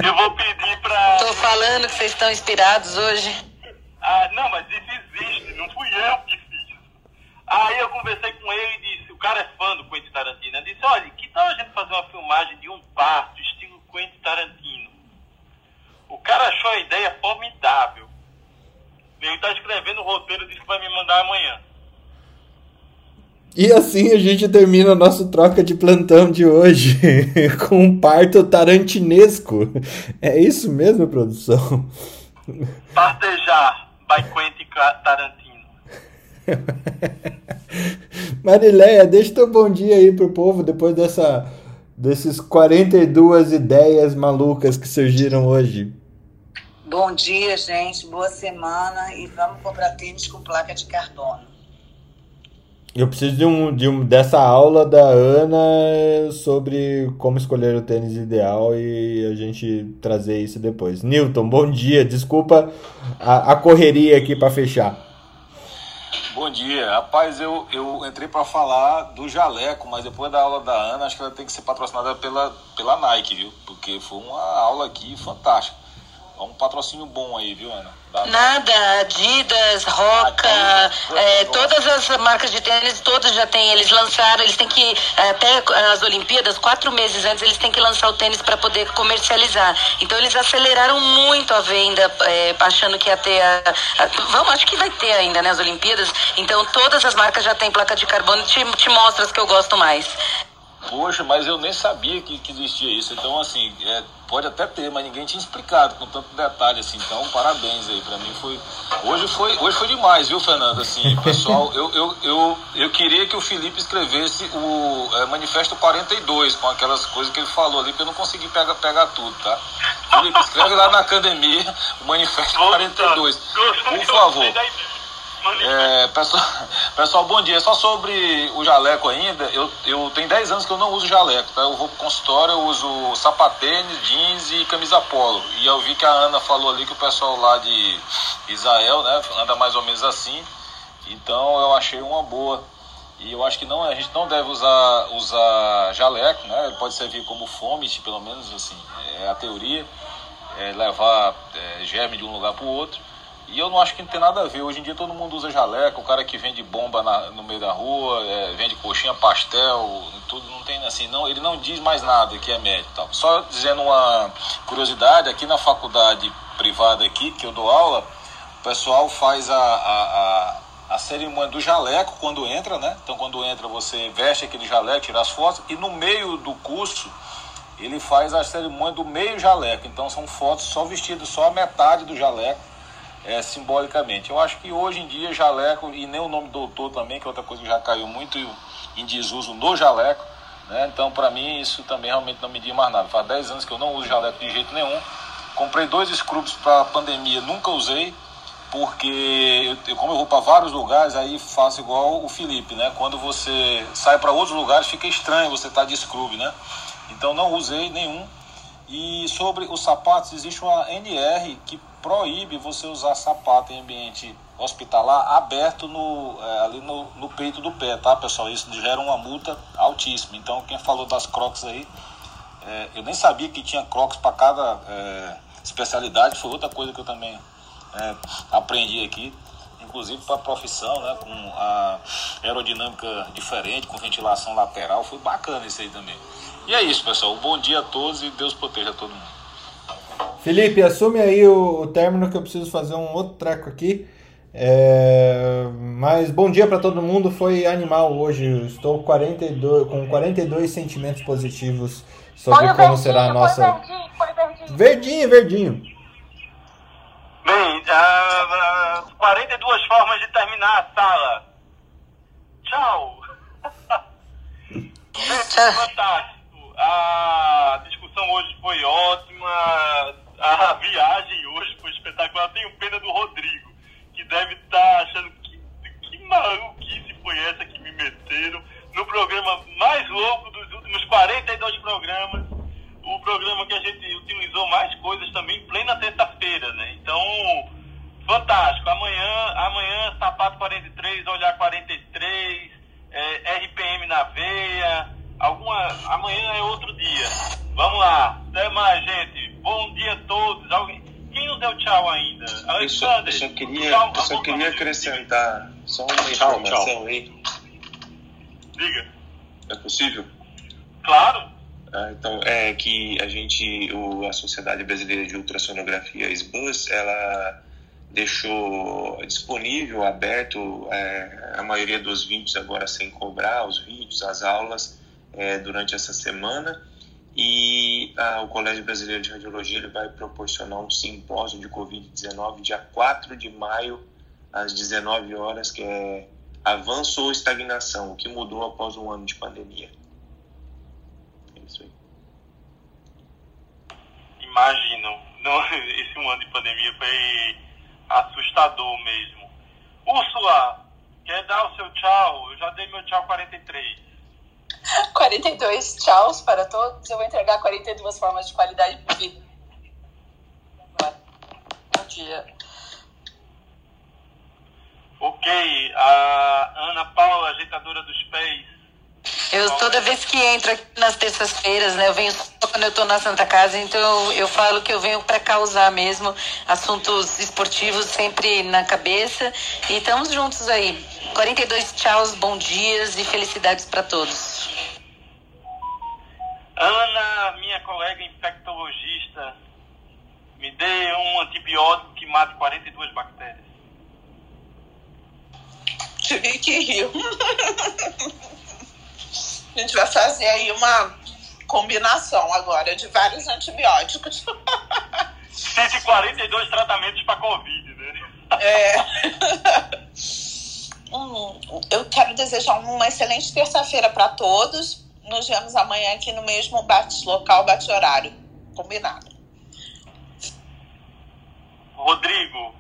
Eu vou pedir pra. Tô falando que vocês estão inspirados hoje. Ah, não, mas isso existe, não fui eu que fiz. Aí eu conversei com ele e disse, o cara é fã do Quentin Tarantino, ele disse, olha, que tal a gente fazer uma filmagem de um parto, estilo Quentin Tarantino? O cara achou a ideia formidável. Ele tá escrevendo o roteiro, disse que vai me mandar amanhã. E assim a gente termina a nossa troca de plantão de hoje com um parto tarantinesco. É isso mesmo, produção? Partejar, by Quentin Tarantino. Marileia, deixa teu bom dia aí pro povo depois dessa desses 42 ideias malucas que surgiram hoje. Bom dia, gente. Boa semana e vamos comprar tênis com placa de carbono. Eu preciso de um, de um dessa aula da Ana sobre como escolher o tênis ideal e a gente trazer isso depois. Newton, bom dia. Desculpa a, a correria aqui para fechar. Bom dia. Rapaz, eu, eu entrei para falar do jaleco, mas depois da aula da Ana, acho que ela tem que ser patrocinada pela, pela Nike, viu? Porque foi uma aula aqui fantástica. É um patrocínio bom aí, viu, Ana? Da... Nada, Adidas, Roca, é, todas as marcas de tênis, todas já têm, eles lançaram, eles têm que, até as Olimpíadas, quatro meses antes, eles têm que lançar o tênis para poder comercializar. Então eles aceleraram muito a venda, é, achando que ia ter a, a, Vamos, acho que vai ter ainda, né, as Olimpíadas. Então todas as marcas já têm placa de carbono, te, te mostra as que eu gosto mais. Poxa, mas eu nem sabia que, que existia isso. Então, assim, é, pode até ter, mas ninguém tinha explicado com tanto detalhe, assim. Então, parabéns aí. Pra mim foi. Hoje foi, hoje foi demais, viu, Fernando? Assim, pessoal, eu, eu, eu, eu queria que o Felipe escrevesse o é, Manifesto 42, com aquelas coisas que ele falou ali, porque eu não consegui pegar, pegar tudo, tá? Felipe, escreve lá na academia o Manifesto 42. Por favor. É, pessoal, pessoal, bom dia. Só sobre o jaleco ainda, eu, eu tenho 10 anos que eu não uso jaleco, tá? Eu vou pro consultório, eu uso sapatênis, jeans e camisa polo. E eu vi que a Ana falou ali que o pessoal lá de Israel, né, anda mais ou menos assim. Então eu achei uma boa. E eu acho que não, a gente não deve usar, usar jaleco, né? Ele pode servir como fome, pelo menos assim, é a teoria. É levar é, germe de um lugar para o outro. E eu não acho que não tem nada a ver. Hoje em dia todo mundo usa jaleco, o cara que vende bomba na, no meio da rua, é, vende coxinha, pastel, tudo não tem assim, não, ele não diz mais nada que é médico. Tal. Só dizendo uma curiosidade, aqui na faculdade privada aqui, que eu dou aula, o pessoal faz a, a, a, a cerimônia do jaleco quando entra, né? Então quando entra você veste aquele jaleco, tira as fotos, e no meio do curso ele faz a cerimônia do meio jaleco. Então são fotos só vestidas só a metade do jaleco é, simbolicamente. Eu acho que hoje em dia jaleco, e nem o nome doutor também, que é outra coisa que já caiu muito em desuso no jaleco, né? então para mim isso também realmente não me diz mais nada. Faz 10 anos que eu não uso jaleco de jeito nenhum. Comprei dois scrubs para pandemia, nunca usei, porque eu, como eu vou para vários lugares, aí faço igual o Felipe, né? Quando você sai para outros lugares, fica estranho você estar tá de scrub, né? Então não usei nenhum. E sobre os sapatos, existe uma NR que proíbe você usar sapato em ambiente hospitalar aberto no, é, ali no, no, peito do pé, tá, pessoal? Isso gera uma multa altíssima. Então, quem falou das crocs aí, é, eu nem sabia que tinha crocs para cada é, especialidade, foi outra coisa que eu também é, aprendi aqui. Inclusive para a profissão, né, com a aerodinâmica diferente, com ventilação lateral, foi bacana isso aí também. E é isso, pessoal. Bom dia a todos e Deus proteja todo mundo. Felipe, assume aí o, o término que eu preciso fazer um outro treco aqui. É, mas bom dia para todo mundo. Foi animal hoje. Estou 42, com 42 sentimentos positivos sobre como verdinho, será a nossa. Verdinho, verdinho. verdinho, verdinho. Bem, uh, 42 formas de terminar a sala. Tchau. Fantástico. A discussão hoje foi ótima a viagem hoje foi espetacular. Tenho pena do Rodrigo, que deve estar tá achando que, que maluquice foi essa que me meteram no programa mais louco dos últimos 42 programas. O programa que a gente utilizou mais coisas também, plena terça-feira, né? Então, fantástico. Amanhã, amanhã, sapato 43, olhar 43, é, RPM na veia. Alguma, amanhã é outro dia. Vamos lá. Até mais, gente. Bom dia a todos. Alguém... Quem não deu tchau ainda? Alexandre. Eu só, queria, tchau, eu só queria acrescentar só uma tchau, informação tchau. aí. Diga. É possível? Claro. Ah, então, é que a gente, o, a Sociedade Brasileira de Ultrassonografia, SBUS, ela deixou disponível, aberto é, a maioria dos vídeos agora sem cobrar, os vídeos, as aulas é, durante essa semana. E ah, o Colégio Brasileiro de Radiologia ele vai proporcionar um simpósio de Covid-19 dia 4 de maio, às 19 horas, que é avanço ou estagnação, o que mudou após um ano de pandemia. É isso aí. Imagino. Não, esse um ano de pandemia foi assustador mesmo. Úrsula, quer dar o seu tchau? Eu já dei meu tchau 43. 42 tchauz para todos. Eu vou entregar 42 formas de qualidade de vida. Bom dia. Ok, a Ana Paula, ajeitadora dos pés. Eu toda vez que entro aqui nas terças-feiras, né, eu venho só quando eu tô na Santa Casa, então eu, eu falo que eu venho para causar mesmo assuntos esportivos sempre na cabeça e estamos juntos aí. 42 tchauz, bom dias e felicidades para todos. Ana, minha colega infectologista, me dê um antibiótico que mate 42 bactérias. Tive que rir. A gente vai fazer aí uma combinação agora de vários antibióticos. 142 tratamentos para Covid, né? É. Hum, eu quero desejar uma excelente terça-feira para todos. Nos vemos amanhã aqui no mesmo bate local, bate horário. Combinado. Rodrigo,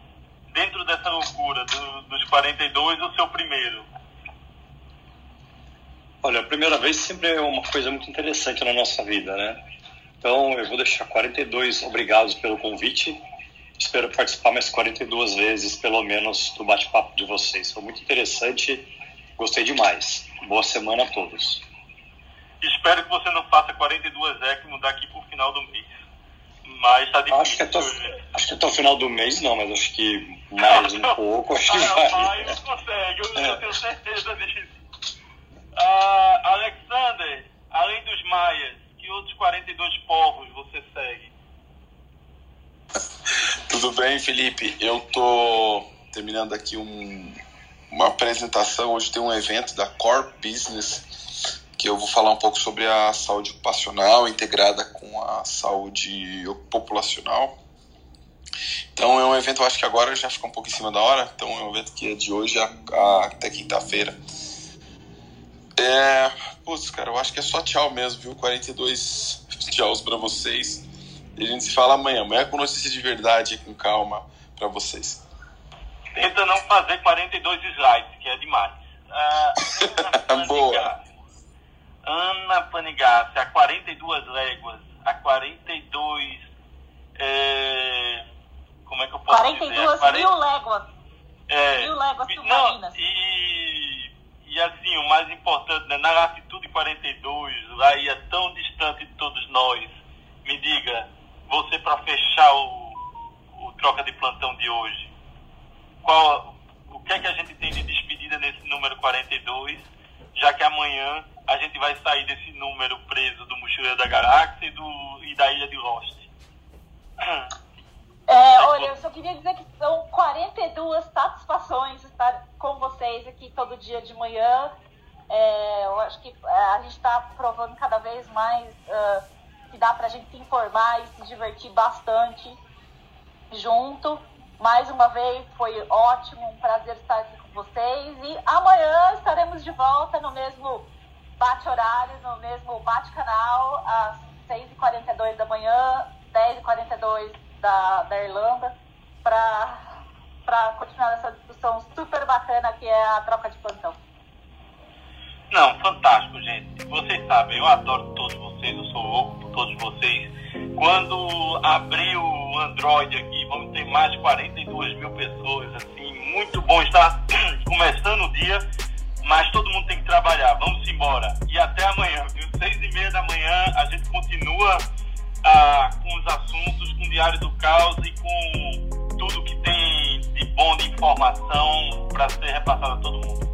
dentro dessa loucura do, dos 42, o seu primeiro. Olha, a primeira vez sempre é uma coisa muito interessante na nossa vida, né? Então eu vou deixar 42 obrigados pelo convite. Espero participar mais 42 vezes, pelo menos, do bate-papo de vocês. Foi muito interessante, gostei demais. Boa semana a todos. Espero que você não faça 42 ECMO daqui pro final do mês. Mas tá difícil. Acho que, até, acho que até o final do mês não, mas acho que mais um pouco, acho que vai. Consegue, eu, eu tenho certeza disso. Ah, Alexander, além dos maias, que outros 42 povos você segue? Tudo bem, Felipe? Eu tô terminando aqui um, uma apresentação. Hoje tem um evento da Core Business que eu vou falar um pouco sobre a saúde ocupacional integrada com a saúde populacional. Então é um evento, eu acho que agora já ficou um pouco em cima da hora. Então é um evento que é de hoje até quinta-feira. É, putz, cara, eu acho que é só tchau mesmo, viu? 42 tchauz para vocês. E a gente se fala amanhã. Amanhã com notícias de verdade, com calma para vocês. Tenta não fazer 42 slides, que é demais. Ana Boa. Ana Panigassi, a 42 léguas, a 42. É, como é que eu posso dizer? 42 A 40 mil léguas. é, mil léguas submarinas. não, e, e assim, o mais importante, né, na latitude 42, lá ia tão distante de todos nós. Me diga, você para fechar o, o troca de plantão de hoje, qual, o que é que a gente tem de despedida nesse número 42, já que amanhã a gente vai sair desse número preso do Mochileiro da Galáxia e, do, e da Ilha de Lost. É, olha, eu só queria dizer que são 42 satisfações estar com vocês aqui todo dia de manhã. É, eu acho que é, a gente está provando cada vez mais ah, que dá para a gente se informar e se divertir bastante junto. Mais uma vez, foi ótimo, um prazer estar aqui com vocês. E amanhã estaremos de volta no mesmo bate-horário, no mesmo bate-canal, às 6h42 da manhã, 10h42 da, da Irlanda, para continuar essa discussão super bacana que é a troca de plantão. Não, fantástico, gente. Vocês sabem, eu adoro todos vocês, eu sou louco por todos vocês. Quando abrir o Android aqui, vamos ter mais de 42 mil pessoas, assim, muito bom estar começando o dia, mas todo mundo tem que trabalhar. Vamos embora. E até amanhã, viu? Seis e meia da manhã, a gente continua ah, com os assuntos, com o Diário do Caos e com tudo que tem de bom de informação para ser repassado a todo mundo.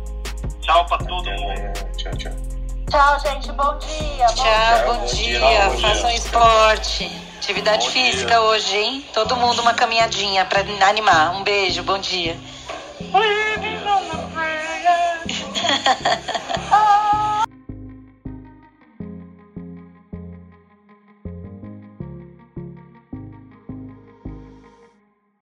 Tchau para todo Até mundo. amanhã. Tchau, tchau. Tchau, gente. Bom dia. Bom Tchau, bom bom dia, dia. bom dia. Façam esporte. Atividade Bom física dia. hoje, hein? Todo mundo uma caminhadinha pra animar. Um beijo, bom dia.